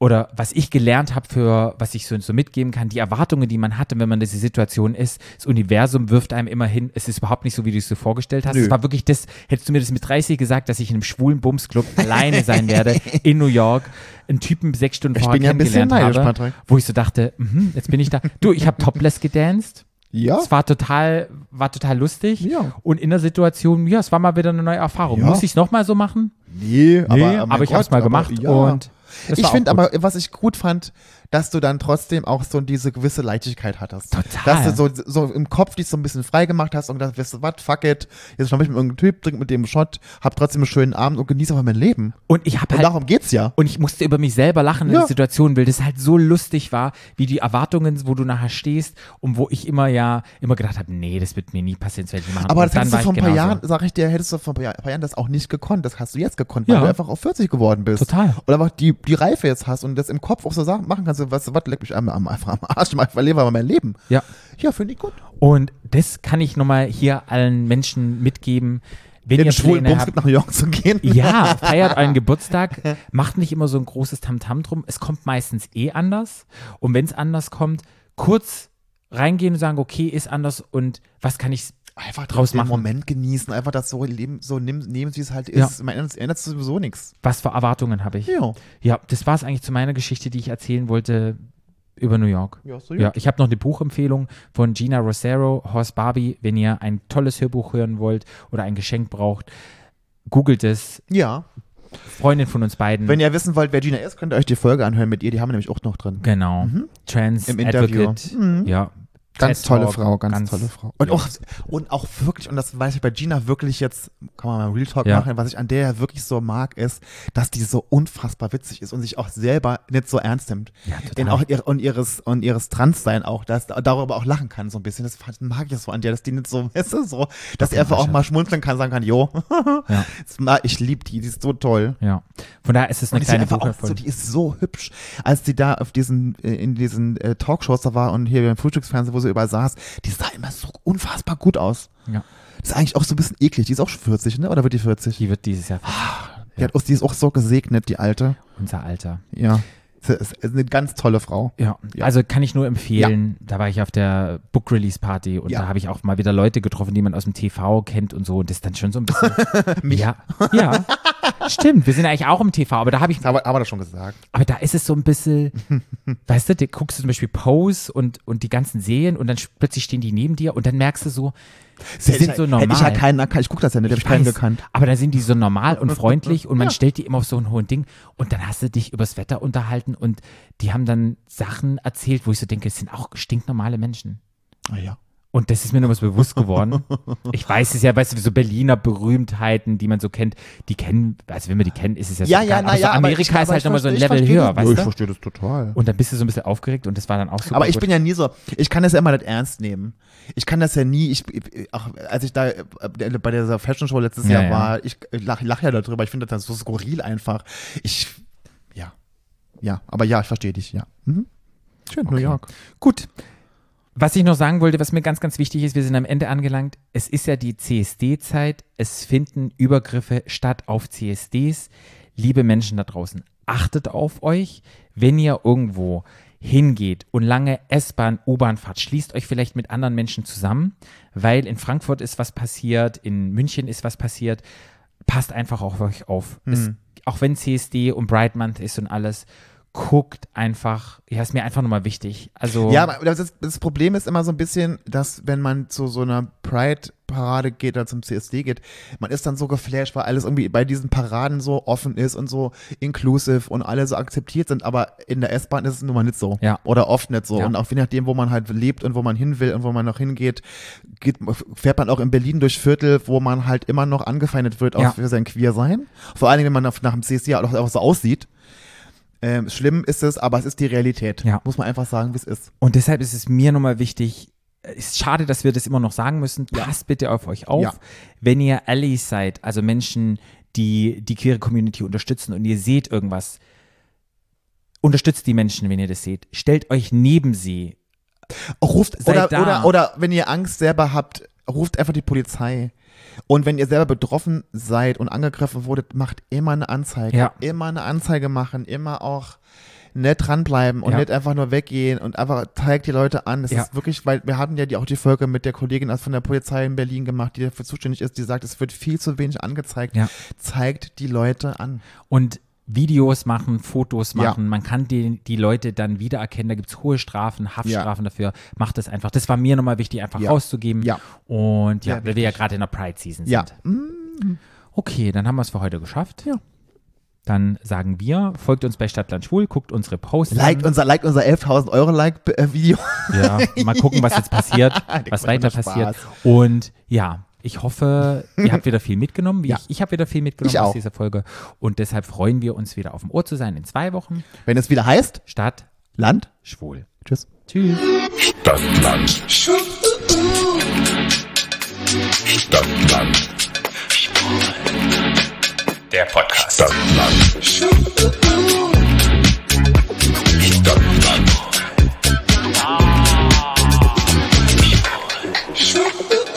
S3: oder was ich gelernt habe für, was ich so, so mitgeben kann, die Erwartungen, die man hatte, wenn man in diese Situation ist, das Universum wirft einem immer hin, es ist überhaupt nicht so, wie du es dir vorgestellt hast.
S4: Nö.
S3: Es war wirklich das, hättest du mir das mit 30 gesagt, dass ich in einem schwulen Bumsclub alleine sein werde in New York, einen Typen sechs Stunden
S4: Ich
S3: vorher
S4: bin ja ein bisschen
S3: kennengelernt
S4: neidisch,
S3: habe,
S4: Patrick.
S3: wo ich so dachte, mhm, jetzt bin ich da. Du, ich habe topless gedanced.
S4: Ja.
S3: Es war total, war total lustig.
S4: Ja.
S3: Und in der Situation, ja, es war mal wieder eine neue Erfahrung.
S4: Ja.
S3: Muss ich es nochmal so machen?
S4: Nee, aber,
S3: Nee,
S4: mein
S3: aber ich habe es mal
S4: aber
S3: gemacht
S4: ja.
S3: und das
S4: ich finde aber, was ich gut fand, dass du dann trotzdem auch so diese gewisse Leichtigkeit hattest.
S3: Total.
S4: Dass du so, so im Kopf dich so ein bisschen frei gemacht hast und gedacht, weißt du was, fuck it, jetzt schnapp ich mit irgendeinem Typ, trink mit dem Shot, hab trotzdem einen schönen Abend und genieße einfach mein Leben.
S3: Und ich habe halt
S4: darum geht's ja.
S3: Und ich musste über mich selber lachen in
S4: Ja.
S3: der Situation, weil das halt so lustig war, wie die Erwartungen, wo du nachher stehst und wo ich immer ja immer gedacht habe, nee, das wird mir nie passieren, das werde ich machen.
S4: Aber
S3: und
S4: das hättest du vor ein paar. Jahren, sag ich dir, hättest du vor ein paar Jahr- paar Jahren das auch nicht gekonnt. Das hast du jetzt gekonnt, weil
S3: Ja.
S4: du einfach auf 40 geworden bist.
S3: Total.
S4: Und einfach die, die Reife jetzt hast und das im Kopf auch so Sachen machen kannst, was, was leck mich am, am, einfach am Arsch, ich verliere aber mein Leben.
S3: Ja.
S4: Ja, finde ich gut.
S3: Und das kann ich nochmal hier allen Menschen mitgeben. Wenn
S4: Den
S3: ihr
S4: schwulen
S3: Pläne
S4: Bums
S3: habt,
S4: gibt nach New York zu gehen.
S3: Ja, feiert euren Geburtstag, macht nicht immer so ein großes Tamtam drum. Es kommt meistens eh anders. Und wenn es anders kommt, kurz reingehen und sagen, okay, ist anders und was kann ich
S4: Einfach
S3: draus
S4: den
S3: machen?
S4: Moment genießen, einfach das so leben, so nehmen, nehmen wie es halt
S3: Ja.
S4: ist. Man ändert, ändert sowieso nichts.
S3: Was für Erwartungen habe ich?
S4: Ja.
S3: Ja, das war es eigentlich zu meiner Geschichte, die ich erzählen wollte über New York.
S4: Ja, so
S3: Ja, ich habe noch eine Buchempfehlung von Gina Rosero, Horse Barbie. Wenn ihr ein tolles Hörbuch hören wollt oder ein Geschenk braucht, googelt es.
S4: ja.
S3: Freundin von uns beiden.
S4: Wenn ihr wissen wollt, wer Gina ist, könnt ihr euch die Folge anhören mit ihr. Die haben wir nämlich auch noch drin.
S3: genau. Trans
S4: Im Interview.
S3: Advocate.
S4: Mhm.
S3: Ja.
S4: Ganz tolle Frau, ganz, tolle Frau. Und
S3: ja.
S4: auch, und auch wirklich, und das weiß ich bei Gina wirklich jetzt, kann man mal Real Talk
S3: Ja.
S4: machen, was ich an der ja wirklich so mag, ist, dass die so unfassbar witzig ist und sich auch selber nicht so ernst nimmt.
S3: Ja, total.
S4: Auch ihr, und ihres, und ihres Transsein auch, dass darüber auch lachen kann, so ein bisschen. Das mag ich so an der, dass die nicht so, weißt du, so, dass sie einfach auch mal schmunzeln kann, sagen kann, jo,
S3: Ja.
S4: Ich liebe die, die ist so toll.
S3: Ja. Von daher ist es
S4: Und
S3: eine
S4: ist
S3: kleine
S4: einfach auch so, die ist so hübsch, als die da auf diesen, äh, in diesen äh, Talkshows da war und hier beim Frühstücksfernsehen, wo sie überall saß, die sah immer so unfassbar gut aus.
S3: Ja.
S4: Das ist eigentlich auch so ein bisschen eklig. Die ist auch schon 40, ne? Oder wird die 40?
S3: Die wird dieses Jahr
S4: Die, hat, die ist auch so gesegnet, die alte.
S3: unser Alter.
S4: Ja. Das ist eine ganz tolle Frau.
S3: Ja,
S4: Ja.
S3: also kann ich nur empfehlen. Da war ich auf der Book Release Party und
S4: Ja.
S3: da habe ich auch mal wieder Leute getroffen, die man aus dem TV kennt und so. Und das ist dann schon so ein bisschen.
S4: Mich.
S3: Ja, ja. Stimmt, wir sind eigentlich auch im TV, aber da habe ich,
S4: Das haben wir, haben wir das schon gesagt.
S3: aber da ist es so ein bisschen, weißt du, da guckst du zum Beispiel Pose und, und die ganzen Serien und dann plötzlich stehen die neben dir und dann merkst du so, sie sind
S4: ich,
S3: so
S4: Hätte ich ja
S3: normal.
S4: keinen erkannt. Ich gucke das ja nicht, ich, habe keinen gekannt.
S3: Aber da sind die so normal und freundlich und man stellt die immer auf so ein hohen Ding und dann hast du dich übers Wetter unterhalten und die haben dann Sachen erzählt, wo ich so denke, es sind auch stinknormale Menschen.
S4: Ah, ja.
S3: Und das ist mir noch was bewusst geworden. Ich weiß es ja, weißt du, so Berliner Berühmtheiten, die man so kennt, die kennen, also wenn man die kennt, ist es ja,
S4: Ja,
S3: so
S4: ja, na
S3: aber so
S4: ja, aber
S3: Amerika
S4: ich-
S3: ist
S4: aber
S3: halt
S4: ich
S3: nochmal so ein
S4: ich
S3: Level höher,
S4: das-
S3: weißt
S4: Ich
S3: du?
S4: verstehe das total.
S3: Und dann bist du so ein bisschen aufgeregt und das war dann auch super
S4: Aber ich
S3: gut.
S4: bin ja nie so, ich kann das ja immer nicht ernst nehmen. Ich kann das ja nie, ich, ich- auch als ich da äh, bei dieser Fashion Show letztes
S3: Ja,
S4: Jahr
S3: ja.
S4: war, ich lach, lach ja darüber, ich finde das so skurril einfach. Ich, ja, ja, aber ja, ich verstehe dich, ja. Mhm. Schön, New
S3: Okay.
S4: York.
S3: Gut. Was ich noch sagen wollte, was mir ganz, ganz wichtig ist, wir sind am Ende angelangt. Es ist ja die CSD-Zeit. Es finden Übergriffe statt auf CSDs. Liebe Menschen da draußen, achtet auf euch. Wenn ihr irgendwo hingeht und lange S-Bahn, U-Bahn fahrt, schließt euch vielleicht mit anderen Menschen zusammen, weil in Frankfurt ist was passiert, in München ist was passiert. Passt einfach auf euch auf. Es, auch wenn CSD und Bright Month ist und alles, guckt einfach, ja, ist mir einfach nochmal wichtig. Also,
S4: Ja, aber das, das Problem ist immer so ein bisschen, dass wenn man zu so einer Pride-Parade geht oder zum CSD geht, man ist dann so geflasht, weil alles irgendwie bei diesen Paraden so offen ist und so inclusive und alle so akzeptiert sind, aber in der S-Bahn ist es nun mal nicht so.
S3: Ja.
S4: Oder oft nicht so.
S3: Ja.
S4: Und auch je nachdem, wo man halt lebt und wo man hin will und wo man noch hingeht, geht, fährt man auch in Berlin durch Viertel, wo man halt immer noch angefeindet wird
S3: Ja.
S4: auch für sein Queer-Sein. Vor allen Dingen, wenn man auf, nach dem CSD auch, auch so aussieht. Ähm, schlimm ist es, aber es ist die Realität.
S3: Ja.
S4: Muss man einfach sagen, wie es ist.
S3: Und deshalb ist es mir nochmal wichtig, es ist schade, dass wir das immer noch sagen müssen. Passt bitte auf euch auf.
S4: Ja.
S3: Wenn ihr Allies seid, also Menschen, die die queere Community unterstützen und ihr seht irgendwas, unterstützt die Menschen, wenn ihr das seht. Stellt euch neben sie.
S4: Ruft,
S3: Seid
S4: oder,
S3: da.
S4: oder, oder wenn ihr Angst selber habt, ruft einfach die Polizei. Und wenn ihr selber betroffen seid und angegriffen wurdet, macht immer eine Anzeige.
S3: Ja.
S4: Immer eine Anzeige machen, immer auch nett dranbleiben und
S3: Ja.
S4: nicht einfach nur weggehen und einfach zeigt die Leute an. Das
S3: Ja.
S4: ist wirklich, weil wir hatten ja die, auch die Folge mit der Kollegin aus von der Polizei in Berlin gemacht, die dafür zuständig ist, die sagt, es wird viel zu wenig angezeigt.
S3: Ja.
S4: Zeigt die Leute an.
S3: Und Videos machen, Fotos
S4: Ja.
S3: machen. Man kann die, die Leute dann wiedererkennen. Da gibt es hohe Strafen, Haftstrafen dafür. Macht das einfach. Das war mir nochmal wichtig, einfach
S4: Ja.
S3: rauszugeben.
S4: Ja.
S3: Und ja, weil wir ja gerade in der Pride-Season
S4: Ja.
S3: sind. Okay, dann haben wir es für heute geschafft.
S4: Ja.
S3: Dann sagen wir, folgt uns bei Stadtland Schwul, guckt unsere Posts
S4: Liked
S3: an.
S4: unser, liked unser 11.000 Euro Like-Video.
S3: Ja, mal gucken, was jetzt passiert, was weiter passiert. Und ja, ich hoffe, ihr habt wieder viel mitgenommen.
S4: Ja.
S3: Ich, ich habe wieder viel mitgenommen
S4: ich
S3: aus
S4: auch.
S3: dieser Folge. Und deshalb freuen wir uns, wieder auf dem Ohr zu sein in zwei Wochen.
S4: Wenn es wieder heißt:
S3: Stadt,
S4: Land,
S3: Schwul.
S4: Tschüss.
S3: Tschüss.
S1: Stadt, Land. Stadt, Land.
S2: Der Podcast.
S1: Stadt, Land. Stadt, Land. Ah. Schwul.